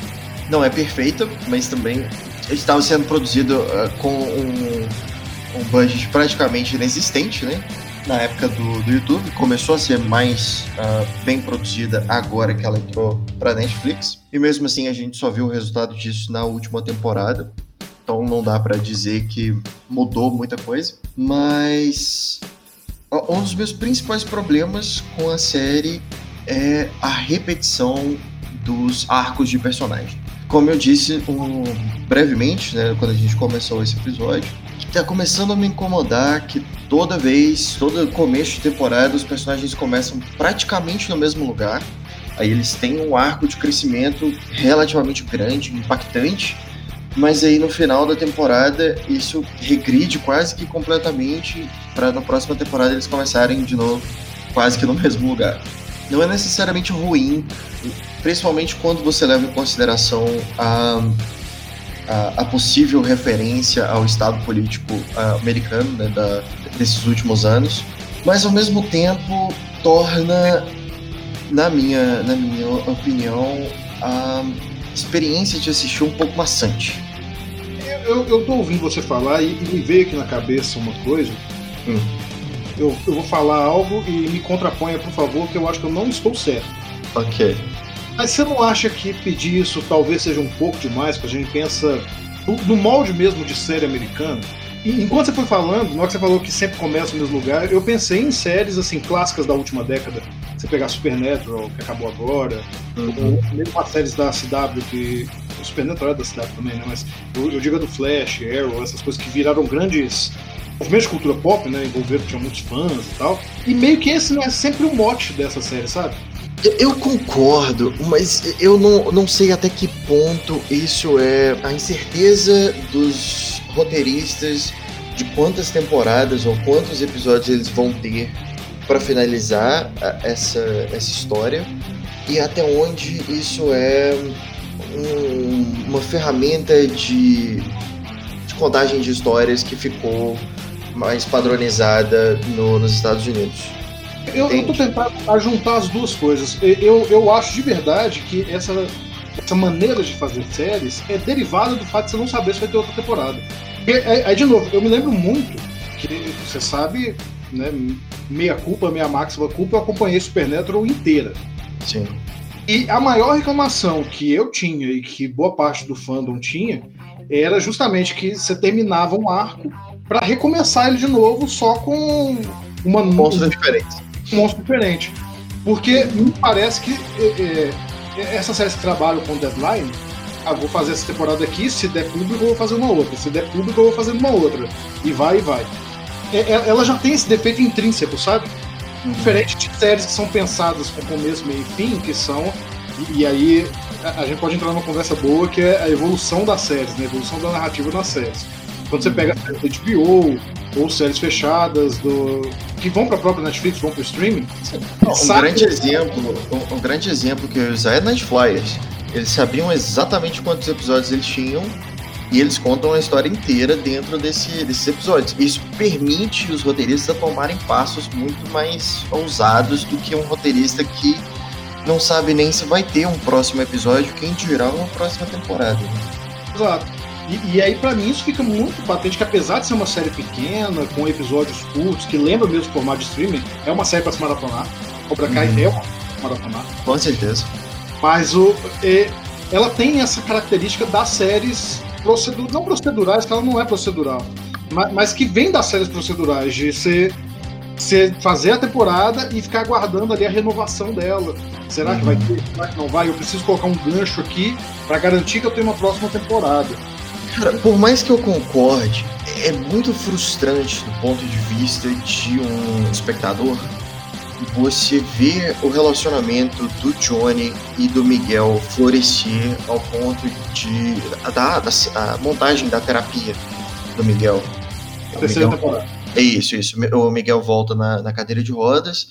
Não é perfeita, mas também estava sendo produzido uh, com um, um budget praticamente inexistente, né? na época do, do YouTube, começou a ser mais uh, bem produzida agora que ela entrou para Netflix. E mesmo assim a gente só viu o resultado disso na última temporada. Então não dá para dizer que mudou muita coisa. Mas um dos meus principais problemas com a série é a repetição dos arcos de personagem. Como eu disse um, brevemente, né, quando a gente começou esse episódio, tá começando a me incomodar que toda vez, todo começo de temporada, os personagens começam praticamente no mesmo lugar. Aí eles têm um arco de crescimento relativamente grande, impactante, mas aí no final da temporada isso regride quase que completamente para na próxima temporada eles começarem de novo quase que no mesmo lugar. Não é necessariamente ruim, principalmente quando você leva em consideração a a, a, possível referência ao estado político uh, americano né, da, desses últimos anos, mas ao mesmo tempo torna, na minha, na minha opinião, a experiência de assistir um pouco maçante. Eu, eu tô ouvindo você falar e, e me veio aqui na cabeça uma coisa. Hum. Eu, eu vou falar algo e me contraponha, por favor, que eu acho que eu não estou certo. Ok. Mas você não acha que pedir isso talvez seja um pouco demais, porque a gente pensa no molde mesmo de série americana? E enquanto você foi falando, na hora que você falou que sempre começa no mesmo lugar, eu pensei em séries assim clássicas da última década. Você pegar Supernatural, que acabou agora, uhum. ou mesmo as séries da CW, que. O Supernatural é da CW também, né? Mas eu, eu digo a do Flash, Arrow, essas coisas que viraram grandes movimentos de cultura pop, né? Envolveram, tinha muitos fãs e tal. E meio que esse não é sempre o mote dessa série, sabe? Eu concordo, mas eu não, não sei até que ponto isso é a incerteza dos roteiristas de quantas temporadas ou quantos episódios eles vão ter para finalizar essa, essa história e até onde isso é um, uma ferramenta de, de contagem de histórias que ficou mais padronizada no, nos Estados Unidos. Eu, eu tô tentando juntar as duas coisas. Eu, eu acho de verdade que essa, essa maneira de fazer séries é derivada do fato de você não saber se vai ter outra temporada. Aí, de novo, eu me lembro muito que você sabe, né, meia culpa, meia máxima culpa, eu acompanhei Supernatural inteira. Sim. E a maior reclamação que eu tinha e que boa parte do fandom tinha era justamente que você terminava um arco para recomeçar ele de novo só com uma monstro diferente monstro diferente. Porque me parece que é, é, essas séries que trabalham com deadline, ah, vou fazer essa temporada aqui, se der público eu vou fazer uma outra, se der público eu vou fazer uma outra. E vai e vai. É, é ela já tem esse defeito intrínseco, sabe? Diferente de séries que são pensadas com começo, meio e fim, que são. E, e aí a, a, gente pode entrar numa conversa boa que é a evolução das séries, né? a evolução da narrativa nas séries. Quando você pega a HBO, ou séries fechadas do que vão para a própria Netflix, vão para o streaming. Um grande exemplo, um, um, grande exemplo que eu usar é Night Flyers. Eles sabiam exatamente quantos episódios eles tinham e eles contam a história inteira dentro desse, desses episódios. Isso permite os roteiristas a tomarem passos muito mais ousados do que um roteirista que não sabe nem se vai ter um próximo episódio, quem dirá uma próxima temporada. Exato. E, e aí, para mim, isso fica muito patente que, apesar de ser uma série pequena, com episódios curtos, que lembra mesmo o formato de streaming, é uma série para se maratonar. Cobra Kai uhum. é uma maratonar. Com certeza. Mas o, é, ela tem essa característica das séries procedur, não procedurais, que ela não é procedural, mas, mas que vem das séries procedurais, de ser você fazer a temporada e ficar aguardando ali a renovação dela. Será uhum. que vai uhum. ter? Será que não vai? Eu preciso colocar um gancho aqui para garantir que eu tenho uma próxima temporada. Cara, por mais que eu concorde, é muito frustrante do ponto de vista de um espectador você ver o relacionamento do Johnny e do Miguel florescer ao ponto de da, da a montagem da terapia do Miguel. Terceira temporada. É isso, isso. O Miguel volta na, na cadeira de rodas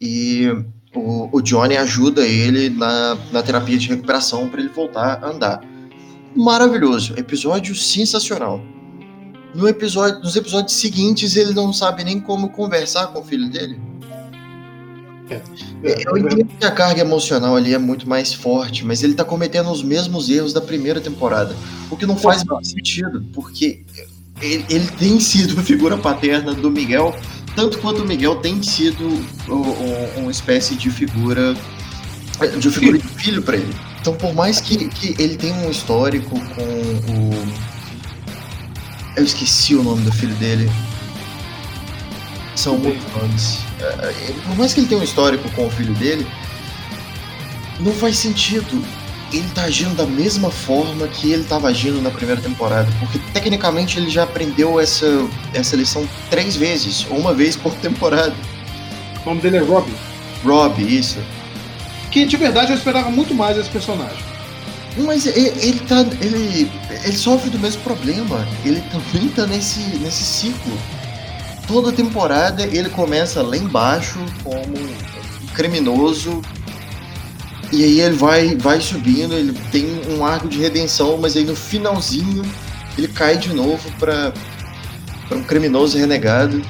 e o, o Johnny ajuda ele na, na terapia de recuperação para ele voltar a andar maravilhoso, episódio sensacional. No episódio, nos episódios seguintes, ele não sabe nem como conversar com o filho dele. É, é, eu entendo que a carga emocional ali é muito mais forte, mas ele tá cometendo os mesmos erros da primeira temporada. O que não faz muito sentido, porque ele, ele tem sido a figura paterna do Miguel tanto quanto o Miguel tem sido uma espécie de figura de figura de filho para ele. Então, por mais que, que ele tenha um histórico com o. Eu esqueci o nome do filho dele. São muitos nomes. É, por mais que ele tenha um histórico com o filho dele, não faz sentido ele tá agindo da mesma forma que ele estava agindo na primeira temporada, porque tecnicamente ele já aprendeu essa, essa lição três vezes, ou uma vez por temporada. O nome dele é Rob. Rob, isso. Que de verdade eu esperava muito mais esse personagem. Mas ele, ele tá. Ele, ele sofre do mesmo problema. Ele também tá nesse, nesse ciclo. Toda temporada ele começa lá embaixo como um criminoso e aí ele vai, vai subindo, ele tem um arco de redenção, mas aí no finalzinho ele cai de novo para um criminoso renegado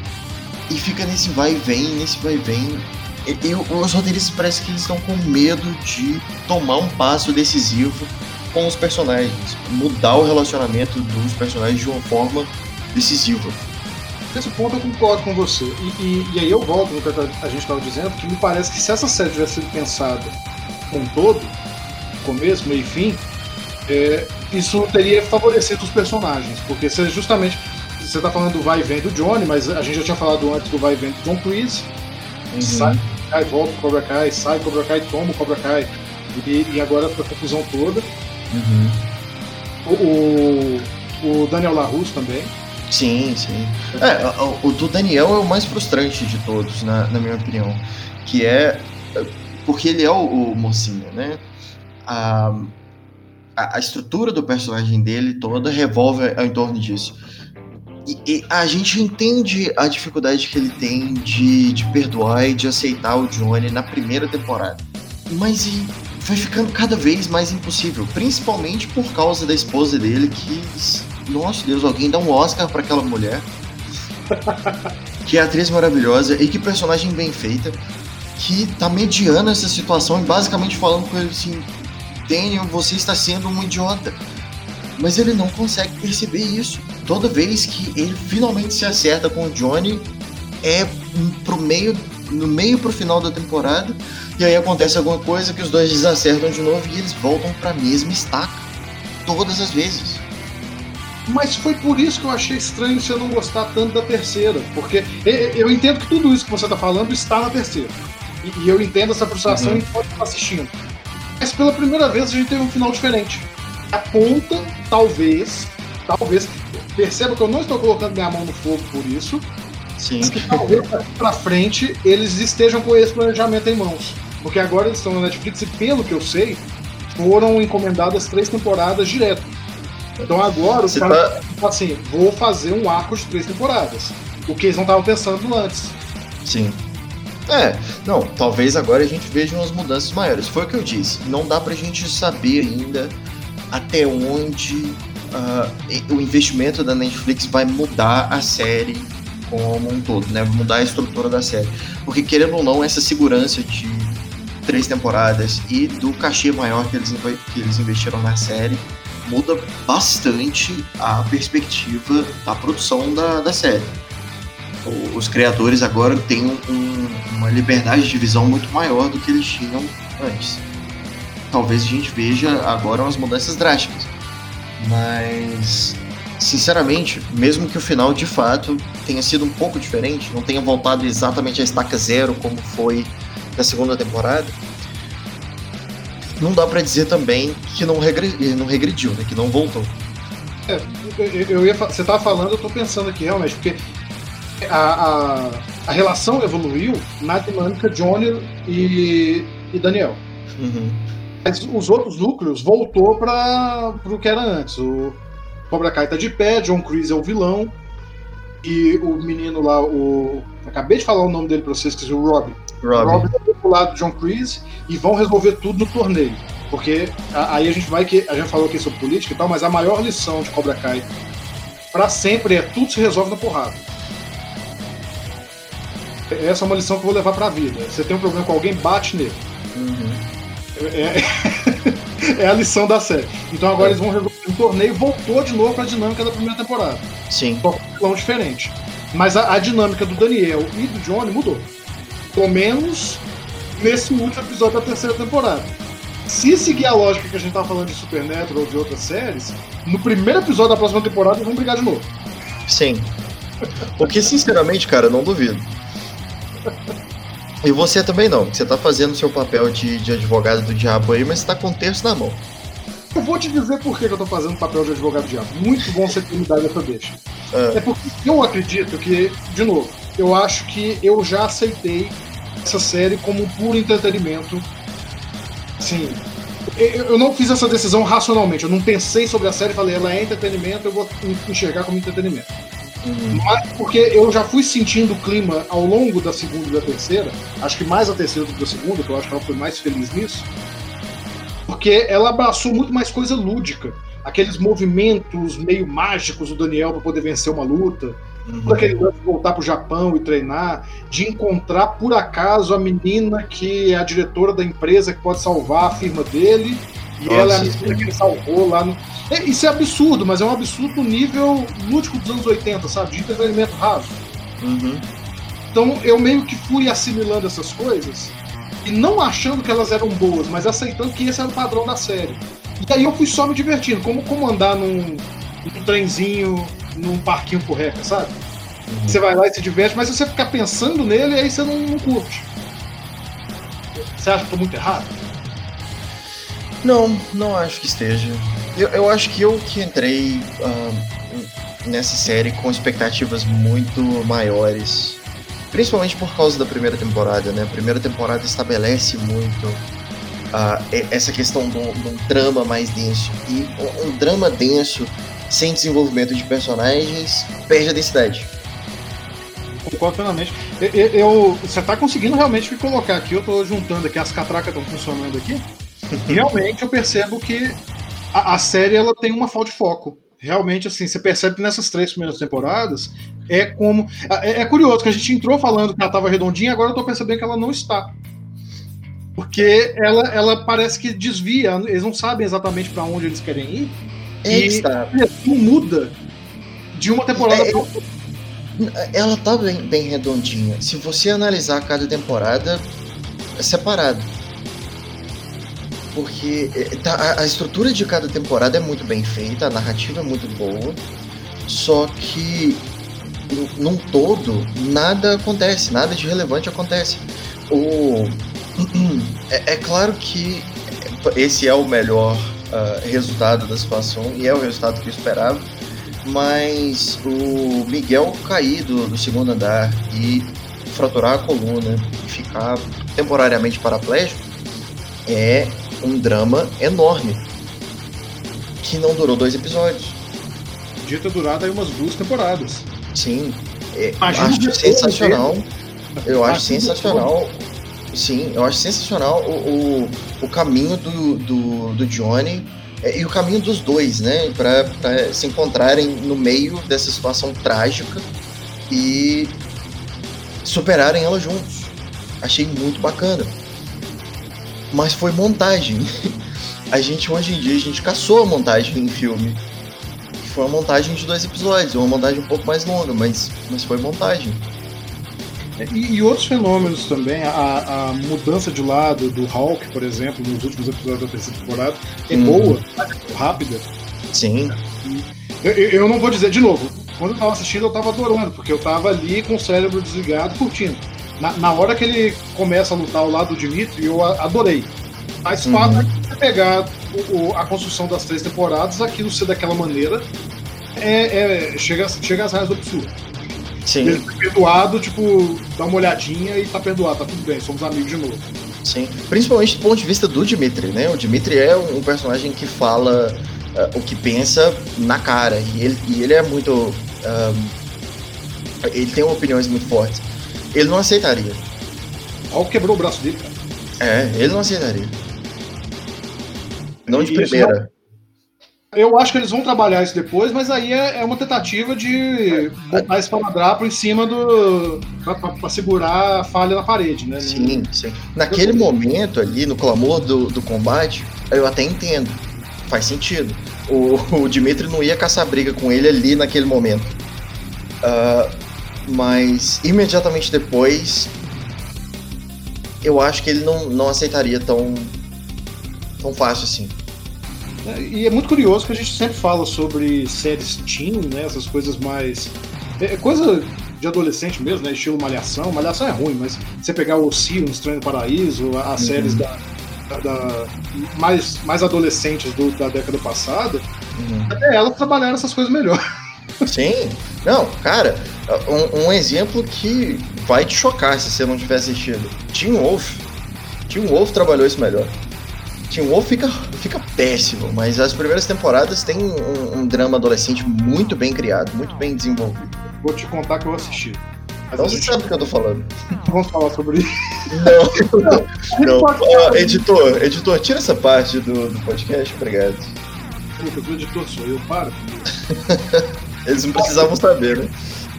e fica nesse vai e vem, nesse vai e vem. E, e os roteiristas parece que eles estão com medo de tomar um passo decisivo com os personagens, mudar o relacionamento dos personagens de uma forma decisiva. Nesse ponto eu concordo com você. E, e, e aí eu volto no que a gente estava dizendo, que me parece que se essa série tivesse sido pensada como um todo, começo, meio e fim, é, isso teria favorecido os personagens, porque se justamente você está falando do vai e vem do Johnny, mas a gente já tinha falado antes do vai e vem do John Chris, uhum. sai, cai, volta o Cobra Kai, sai Cobra Kai, toma o Cobra Kai, e, e agora a confusão toda. Uhum. O, o, Daniel LaRusso também. Sim, sim. É, o, o, do Daniel é o mais frustrante de todos, na, na minha opinião. Que é porque ele é o, o mocinho, né? A, a, a, estrutura do personagem dele toda revolve em torno disso. E, e, a gente entende a dificuldade que ele tem de, de perdoar e de aceitar o Johnny na primeira temporada. Mas e, vai ficando cada vez mais impossível, principalmente por causa da esposa dele, que, nossa Deus, alguém dá um Oscar para aquela mulher. que é atriz maravilhosa e que personagem bem feita que tá mediando essa situação e basicamente falando com ele assim: Daniel, você está sendo um idiota. Mas ele não consegue perceber isso. Toda vez que ele finalmente se acerta com o Johnny, é pro meio, no meio pro final da temporada, e aí acontece alguma coisa que os dois desacertam de novo e eles voltam pra mesma estaca. Todas as vezes. Mas foi por isso que eu achei estranho você não gostar tanto da terceira. Porque eu entendo que tudo isso que você está falando está na terceira. E, eu entendo essa frustração uhum. enquanto está assistindo. Mas pela primeira vez a gente teve um final diferente. Aponta, talvez, talvez. Perceba que eu não estou colocando minha mão no fogo por isso. Sim. Mas que talvez para frente eles estejam com esse planejamento em mãos. Porque agora eles estão na Netflix e, pelo que eu sei, foram encomendadas três temporadas direto. Então agora os caras tá... assim, vou fazer um arco de três temporadas. O que eles não estavam pensando antes. Sim. É, não, talvez agora a gente veja umas mudanças maiores. Foi o que eu disse. Não dá pra gente saber ainda até onde uh, o investimento da Netflix vai mudar a série como um todo, né? Mudar a estrutura da série. Porque, querendo ou não, essa segurança de três temporadas e do cachê maior que eles, que eles investiram na série muda bastante a perspectiva da produção da, da série os criadores agora têm um, uma liberdade de visão muito maior do que eles tinham antes. Talvez a gente veja agora umas mudanças drásticas. Mas, sinceramente, mesmo que o final de fato tenha sido um pouco diferente, não tenha voltado exatamente à estaca zero como foi na segunda temporada, não dá para dizer também que não, regre... não regrediu, né? que não voltou. É, eu ia, você tava falando, eu tô pensando aqui realmente, porque a, a, a relação evoluiu na dinâmica Johnny e, e Daniel. Uhum. Mas os outros núcleos voltou para o que era antes. O Cobra Kai tá de pé, John Chris é o vilão. E o menino lá, o. Acabei de falar o nome dele para vocês, que é o Rob. Rob. Rob tá do lado do John Chris e vão resolver tudo no torneio. Porque aí a gente vai que. A gente falou aqui sobre política e tal, mas a maior lição de Cobra Kai para sempre é tudo se resolve na porrada. Essa é uma lição que eu vou levar pra vida. Você tem um problema com alguém, bate nele. Uhum. É, é, a lição da série. Então agora é. eles vão resolver um torneio voltou de novo pra dinâmica da primeira temporada. Sim. Só com um diferente. Mas a, a dinâmica do Daniel e do Johnny mudou. Pelo menos nesse último episódio da terceira temporada. Se seguir a lógica que a gente tava falando de Supernatural ou de outras séries, no primeiro episódio da próxima temporada eles vão brigar de novo. Sim. Porque, sinceramente, cara, não duvido. E você também não. Você tá fazendo seu papel de, de advogado do diabo aí, mas você tá com o terço na mão. Eu vou te dizer por que eu tô fazendo papel de advogado do diabo. Muito bom você ter me dado essa deixa. Ah. É porque eu acredito que, de novo, eu acho que eu já aceitei essa série como um puro entretenimento. Sim. Eu eu não fiz essa decisão racionalmente. Eu não pensei sobre a série e falei, ela é entretenimento, eu vou enxergar como entretenimento. Mas porque eu já fui sentindo o clima ao longo da segunda e da terceira, acho que mais a terceira do que a segunda, que eu acho que ela foi mais feliz nisso, porque ela abraçou muito mais coisa lúdica. Aqueles movimentos meio mágicos do Daniel para poder vencer uma luta, todo aquele lance de voltar pro Japão e treinar, de encontrar por acaso a menina que é a diretora da empresa que pode salvar a firma dele, e Nossa, ela é a menina que ele salvou lá no. É, isso é absurdo, mas é um absurdo nível lúdico dos anos 80, sabe? De entretenimento raso. Uhum. Então eu meio que fui assimilando essas coisas e não achando que elas eram boas, mas aceitando que esse era o padrão da série. E aí eu fui só me divertindo, como, como andar num, num trenzinho, num parquinho porreca, sabe? Você vai lá e se diverte, mas se você ficar pensando nele, aí você não, não curte. Você acha que eu tô muito errado? Não, não acho que esteja. Eu, eu acho que eu que entrei ah, nessa série com expectativas muito maiores. Principalmente por causa da primeira temporada, né? A primeira temporada estabelece muito e- essa questão de um drama mais denso. E um, um drama denso, sem desenvolvimento de personagens, perde a densidade. Concordo plenamente. Eu, eu- você tá conseguindo realmente me colocar aqui, eu tô juntando aqui, as catracas estão funcionando aqui. Realmente eu percebo que a, a série ela tem uma falta de foco. Realmente, assim, você percebe que nessas três primeiras temporadas é como. É, é curioso que a gente entrou falando que ela tava redondinha, agora eu tô percebendo que ela não está. Porque ela, ela parece que desvia, eles não sabem exatamente para onde eles querem ir. É E- está. Não muda de uma temporada É, pra outra. Ela tá bem, bem redondinha. Se você analisar cada temporada, é separado. Porque é, tá- a, estrutura de cada temporada é muito bem feita, a narrativa é muito boa, só que num todo nada acontece, nada de relevante acontece. O, é, é claro que esse é o melhor ah, resultado da situação e é o resultado que eu esperava mas o Miguel cair do, do segundo andar e fraturar a coluna e ficar temporariamente paraplégico é um drama enorme que não durou dois episódios. Podia ter durado aí umas duas temporadas. Sim, é, acho sensacional. Eu acho sensacional. Sim, eu acho sensacional o, o, o caminho do, do, do Johnny é, e o caminho dos dois, né? Pra, pra se encontrarem no meio dessa situação trágica e superarem ela juntos. Achei muito bacana. Mas foi montagem. A gente hoje em dia a gente caçou a montagem em filme. Foi uma montagem de dois episódios, uma montagem um pouco mais longa, mas, mas foi montagem. E, e outros fenômenos também, a, a mudança de lado do Hulk, por exemplo, nos últimos episódios da terceira temporada, é Uhum. boa, é rápida. Sim, Eu, eu- eu não vou dizer de novo, quando eu tava assistindo eu tava adorando, porque eu tava ali com o cérebro desligado, curtindo. Na, na hora que ele começa a lutar ao lado do Dimitri, eu a- adorei. Mas Uhum. fato é você pegar o- o- a construção das três temporadas, aquilo ser daquela maneira, é, é- chega, chega às raias do absurdo. sim, Ele tá perdoado, tipo, dá uma olhadinha e tá perdoado, tá tudo bem, somos amigos de novo. sim. Principalmente do ponto de vista do Dimitri, né? O Dimitri é um personagem que fala ah, o que pensa na cara. E ele, e ele é muito. ah, ele tem opiniões muito fortes. Ele não aceitaria. O Hulk quebrou o braço dele, cara. É, ele não aceitaria. Não de primeira. Eu acho que eles vão trabalhar isso depois, mas aí é, é uma tentativa de botar esse esparadrapo em cima do. Pra, pra- pra segurar a falha na parede, né? Sim, sim. Naquele momento ali, no clamor do, do combate, eu até entendo. Faz sentido. O, o Dimitri não ia caçar briga com ele ali naquele momento. Ah, mas imediatamente depois eu acho que ele não, não aceitaria tão, tão fácil assim. É, e é muito curioso que a gente sempre fala sobre séries teen, né? Essas coisas mais. É, é coisa de adolescente mesmo, né? Estilo Malhação. Malhação é ruim, mas você pegar o Si, Um Estranho Paraíso, as uhum. séries da, da, da, mais, mais adolescentes do, da década passada, uhum. até elas trabalharam essas coisas melhor. Sim. Não, cara, um, um, exemplo que vai te chocar se você não tiver assistido. Tim Wolf. Tim Wolf trabalhou isso melhor. Tim Wolf fica, fica péssimo, mas as primeiras temporadas tem um, um, drama adolescente muito bem criado, muito bem desenvolvido. Vou te contar que eu assisti. Mas então você gente... sabe do que eu tô falando. Vamos falar sobre isso. Não, não. não. Editor, editor, tira essa parte do, do podcast, obrigado. Lucas, o editor sou eu, para. Eles não precisavam saber, né?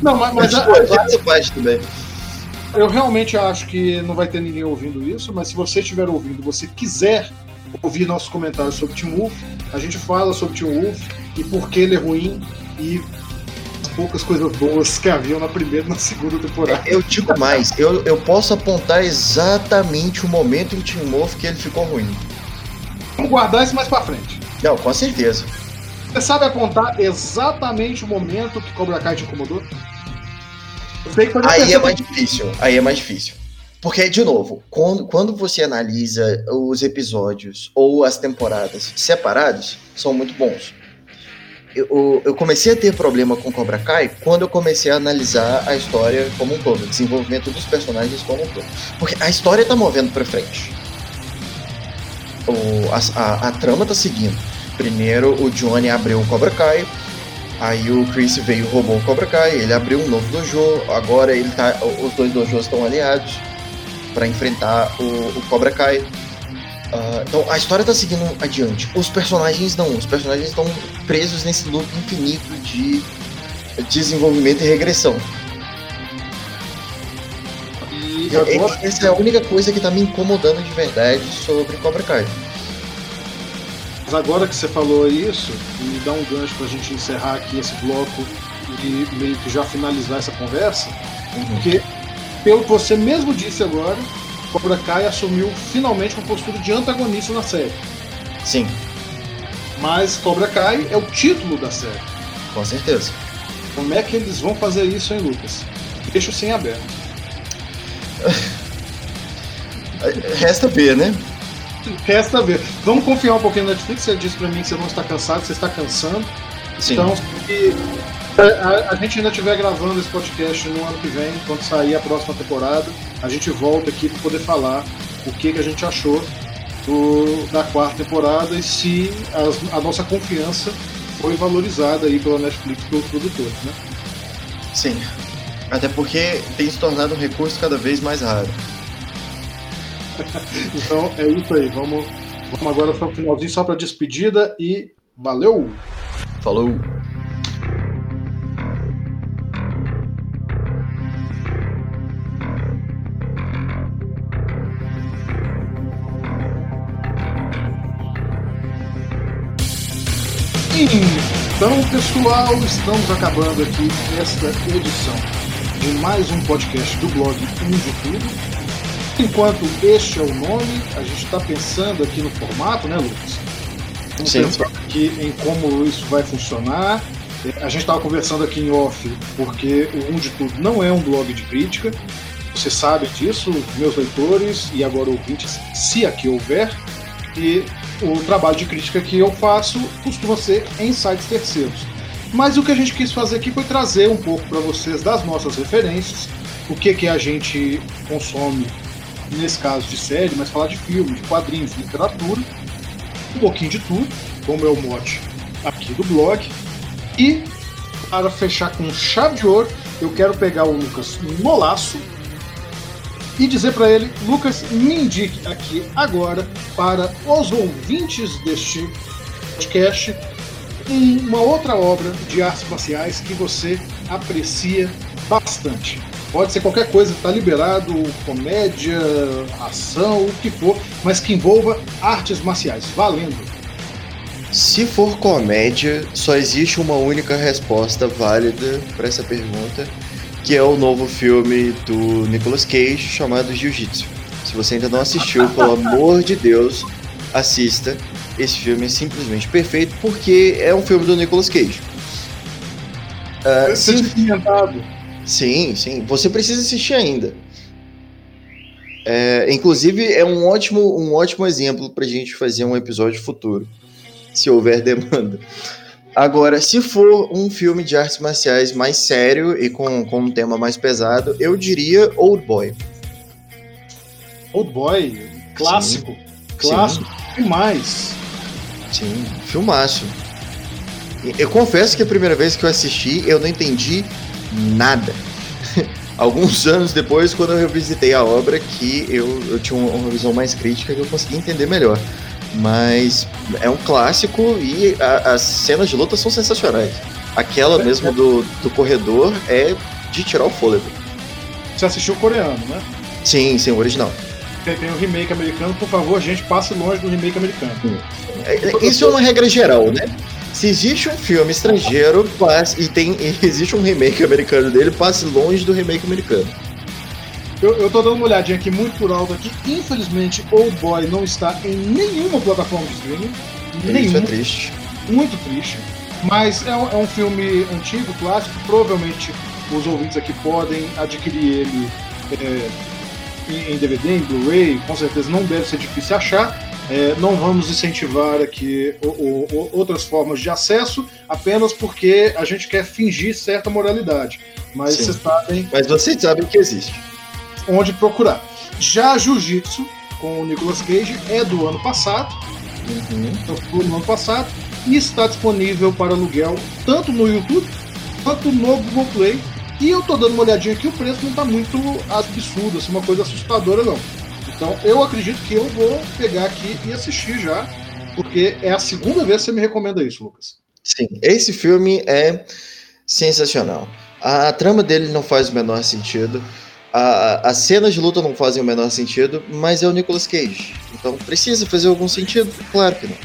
Não, mas, mas a, a, essa parte também. Eu realmente acho que não vai ter ninguém ouvindo isso, mas se você estiver ouvindo, você quiser ouvir nossos comentários sobre Tim Wolf, a gente fala sobre Tim Wolf e por que ele é ruim e as poucas coisas boas que haviam na primeira e na segunda temporada. Eu digo mais, eu, eu posso apontar exatamente o momento em Tim Wolf que ele ficou ruim. Vamos guardar isso mais pra frente. Não, com certeza. Você sabe apontar exatamente o momento que Cobra Kai te incomodou? Aí é mais difícil. Aí é mais difícil. Porque, de novo, quando, quando você analisa os episódios ou as temporadas separados, são muito bons. Eu, eu comecei a ter problema com Cobra Kai quando eu comecei a analisar a história como um todo, o desenvolvimento dos personagens como um todo. Porque a história tá movendo pra frente. O, a, a, a trama tá seguindo. Primeiro o Johnny abriu o Cobra Kai, aí o Chris veio e roubou o Cobra Kai, ele abriu um novo dojo, agora ele tá, os dois dojos estão aliados para enfrentar o, o, Cobra Kai. Uh, então a história tá seguindo adiante. Os personagens não, os personagens estão presos nesse loop infinito de desenvolvimento e regressão. E agora... Essa é a única coisa que tá me incomodando de verdade sobre Cobra Kai. Agora que você falou isso, me dá um gancho para a gente encerrar aqui esse bloco e meio que já finalizar essa conversa, uhum. porque, pelo que você mesmo disse agora, Cobra Kai assumiu finalmente uma postura de antagonista na série. Sim. Mas Cobra Kai é o título da série. Com certeza. Como é que eles vão fazer isso, hein, Lucas? Deixa sem aberto. Resta ver, né? Resta ver. Vamos confiar um pouquinho na Netflix. Você disse pra mim que você não está cansado, você está cansando. Sim. Então, se a, a, gente ainda estiver gravando esse podcast no ano que vem, quando sair a próxima temporada, a gente volta aqui para poder falar o que, que a gente achou do, da quarta temporada e se as, a nossa confiança foi valorizada aí pela Netflix pelos produtores, né? Sim. Até porque tem se tornado um recurso cada vez mais raro. Então é isso aí. Vamos, vamos agora para o finalzinho só para despedida e valeu! Falou! Então, pessoal, estamos acabando aqui esta edição de mais um podcast do blog de Tudo. Enquanto este é o nome, a gente está pensando aqui no formato, né, Lucas? Estamos Sim. pensando aqui em como isso vai funcionar. A gente estava conversando aqui em off, porque o Um de Tudo não é um blog de crítica. Você sabe disso, meus leitores e agora ouvintes, se aqui houver. E o trabalho de crítica que eu faço costuma ser em sites terceiros. Mas o que a gente quis fazer aqui foi trazer um pouco para vocês das nossas referências, o que, que a gente consome nesse caso de série, mas falar de filme, de quadrinhos, de literatura, um pouquinho de tudo, como é o mote aqui do blog. E para fechar com chave de ouro, eu quero pegar o Lucas no laço e dizer para ele, Lucas, me indique aqui agora para os ouvintes deste podcast uma outra obra de artes marciais que você aprecia bastante. Pode ser qualquer coisa, está liberado, comédia, ação, o que for, mas que envolva artes marciais, valendo. Se for comédia, só existe uma única resposta válida para essa pergunta, que é o novo filme do Nicolas Cage chamado Jiu-Jitsu. Se você ainda não assistiu, pelo amor de Deus, assista. Esse filme é simplesmente perfeito porque é um filme do Nicolas Cage. Uh, sim, sim, sim. Você precisa assistir ainda. É, inclusive, é um ótimo, um ótimo exemplo para a gente fazer um episódio futuro, se houver demanda. Agora, se for um filme de artes marciais mais sério e com, com um tema mais pesado, eu diria Old Boy. Old Boy, clássico. Sim. Clássico Sim. demais. Sim, filmaço. Eu confesso que a primeira vez que eu assisti, eu não entendi nada. Alguns anos depois, quando eu revisitei a obra, que eu, eu tinha uma visão mais crítica que eu consegui entender melhor. Mas é um clássico e a, as cenas de luta são sensacionais. Aquela mesmo do, do corredor é de tirar o fôlego. Você assistiu o coreano, né? Sim, sim, o original. Tem, tem o remake americano, por favor, gente, passe longe do remake americano. É, é, isso é uma regra geral, né? Se existe um filme estrangeiro passe, e tem e existe um remake americano dele, passe longe do remake americano. Eu, eu tô dando uma olhadinha aqui muito por alto aqui. Infelizmente, Old Boy não está em nenhuma plataforma de streaming. Isso é triste. Muito triste. Mas é um, é um filme antigo, clássico. Provavelmente os ouvintes aqui podem adquirir ele é, em, DVD, em Blu-ray. Com certeza não deve ser difícil achar. É, não vamos incentivar aqui o, o, outras formas de acesso, apenas porque a gente quer fingir certa moralidade. Mas Sim. vocês sabem. Mas vocês sabem que existe onde procurar. Já Jiu-Jitsu, com o Nicolas Cage, é do ano passado. Uhum. Então, do ano passado. E está disponível para aluguel tanto no YouTube quanto no Google Play. E eu tô dando uma olhadinha aqui, o preço não está muito absurdo, assim, uma coisa assustadora não. Então eu acredito que eu vou pegar aqui e assistir já, porque é a segunda vez que você me recomenda isso, Lucas. Sim, esse filme é sensacional. A trama dele não faz o menor sentido. A, as cenas de luta não fazem o menor sentido, mas é o Nicolas Cage. Então precisa fazer algum sentido? Claro que não.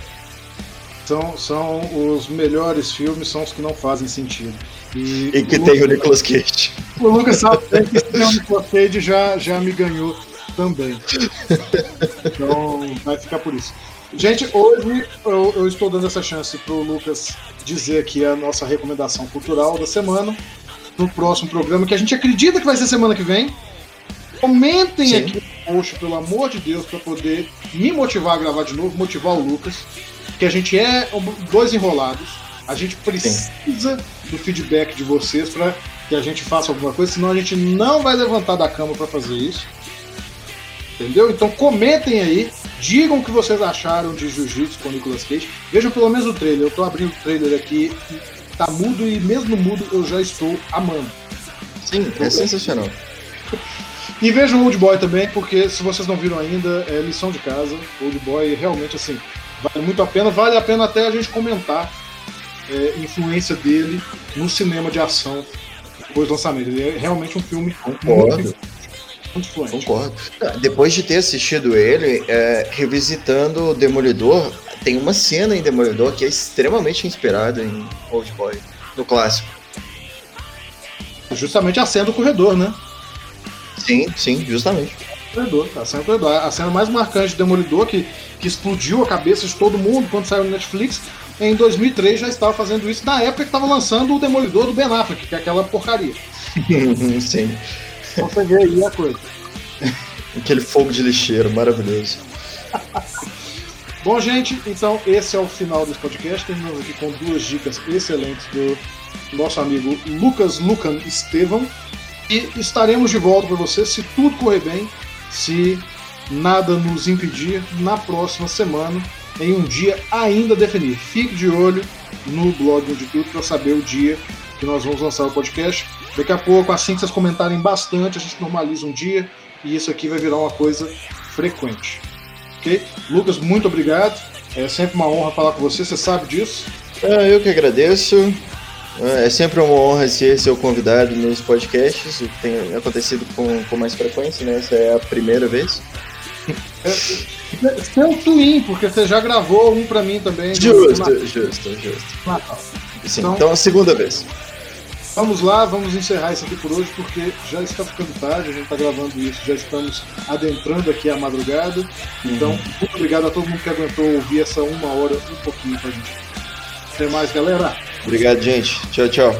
São, são os melhores filmes, são os que não fazem sentido. E, e que o tem Lucas, o Nicolas Cage. O Lucas sabe que o Nicolas Cage já, já me ganhou também. Então vai ficar por isso. Gente, hoje eu, eu estou dando essa chance para o Lucas dizer aqui a nossa recomendação cultural da semana no próximo programa, que a gente acredita que vai ser semana que vem. Comentem Sim. aqui no post, pelo amor de Deus, para poder me motivar a gravar de novo, motivar o Lucas, que a gente é dois enrolados. A gente precisa Sim. do feedback de vocês para que a gente faça alguma coisa, senão a gente não vai levantar da cama para fazer isso. Entendeu? Então comentem aí, digam o que vocês acharam de Jiu-Jitsu com o Nicolas Cage. Vejam pelo menos o trailer. Eu tô abrindo o trailer aqui tá mudo e mesmo mudo eu já estou amando. Sim, é sensacional. E vejam Old Boy também, porque se vocês não viram ainda, é lição de casa. Old Boy realmente assim, vale muito a pena, vale a pena até a gente comentar é, influência dele no cinema de ação depois do lançamento. Ele é realmente um filme Concordo. muito, muito. Concordo. Depois de ter assistido ele, é, revisitando o Demolidor, tem uma cena em Demolidor que é extremamente inspirada em Old Boy, no clássico. Justamente a cena do corredor, né? Sim, sim, justamente. Corredor, a cena do corredor. A cena mais marcante de Demolidor, que, que explodiu a cabeça de todo mundo quando saiu no Netflix, em 2003 já estava fazendo isso, na época que estava lançando o Demolidor do Ben Affleck, que é aquela porcaria. sim. Você vê aí a coisa. Aquele fogo de lixeiro maravilhoso. Bom, gente, então esse é o final desse podcast. Terminamos aqui com duas dicas excelentes do nosso amigo Lucas Lucan Estevão. E estaremos de volta para você, se tudo correr bem, se nada nos impedir, na próxima semana, em um dia ainda definido. Fique de olho no blog de tudo para saber o dia que nós vamos lançar o podcast. Daqui a pouco, assim que vocês comentarem bastante, a gente normaliza um dia e isso aqui vai virar uma coisa frequente. Ok? Lucas, muito obrigado. É sempre uma honra falar com você, você sabe disso. É, eu que agradeço. É, é sempre uma honra ser seu convidado nos podcasts. Tem acontecido com, com mais frequência, né? Essa é a primeira vez. É, um twin, porque você já gravou um pra mim também. Justo, justo, justo. Ah, tá. Sim, então, então a segunda vez. Vamos lá, vamos encerrar isso aqui por hoje, porque já está ficando tarde, a gente está gravando isso, já estamos adentrando aqui a madrugada. Então, muito obrigado a todo mundo que aguentou ouvir essa uma hora um pouquinho com a gente. Até mais, galera. Obrigado, gente. Tchau, tchau.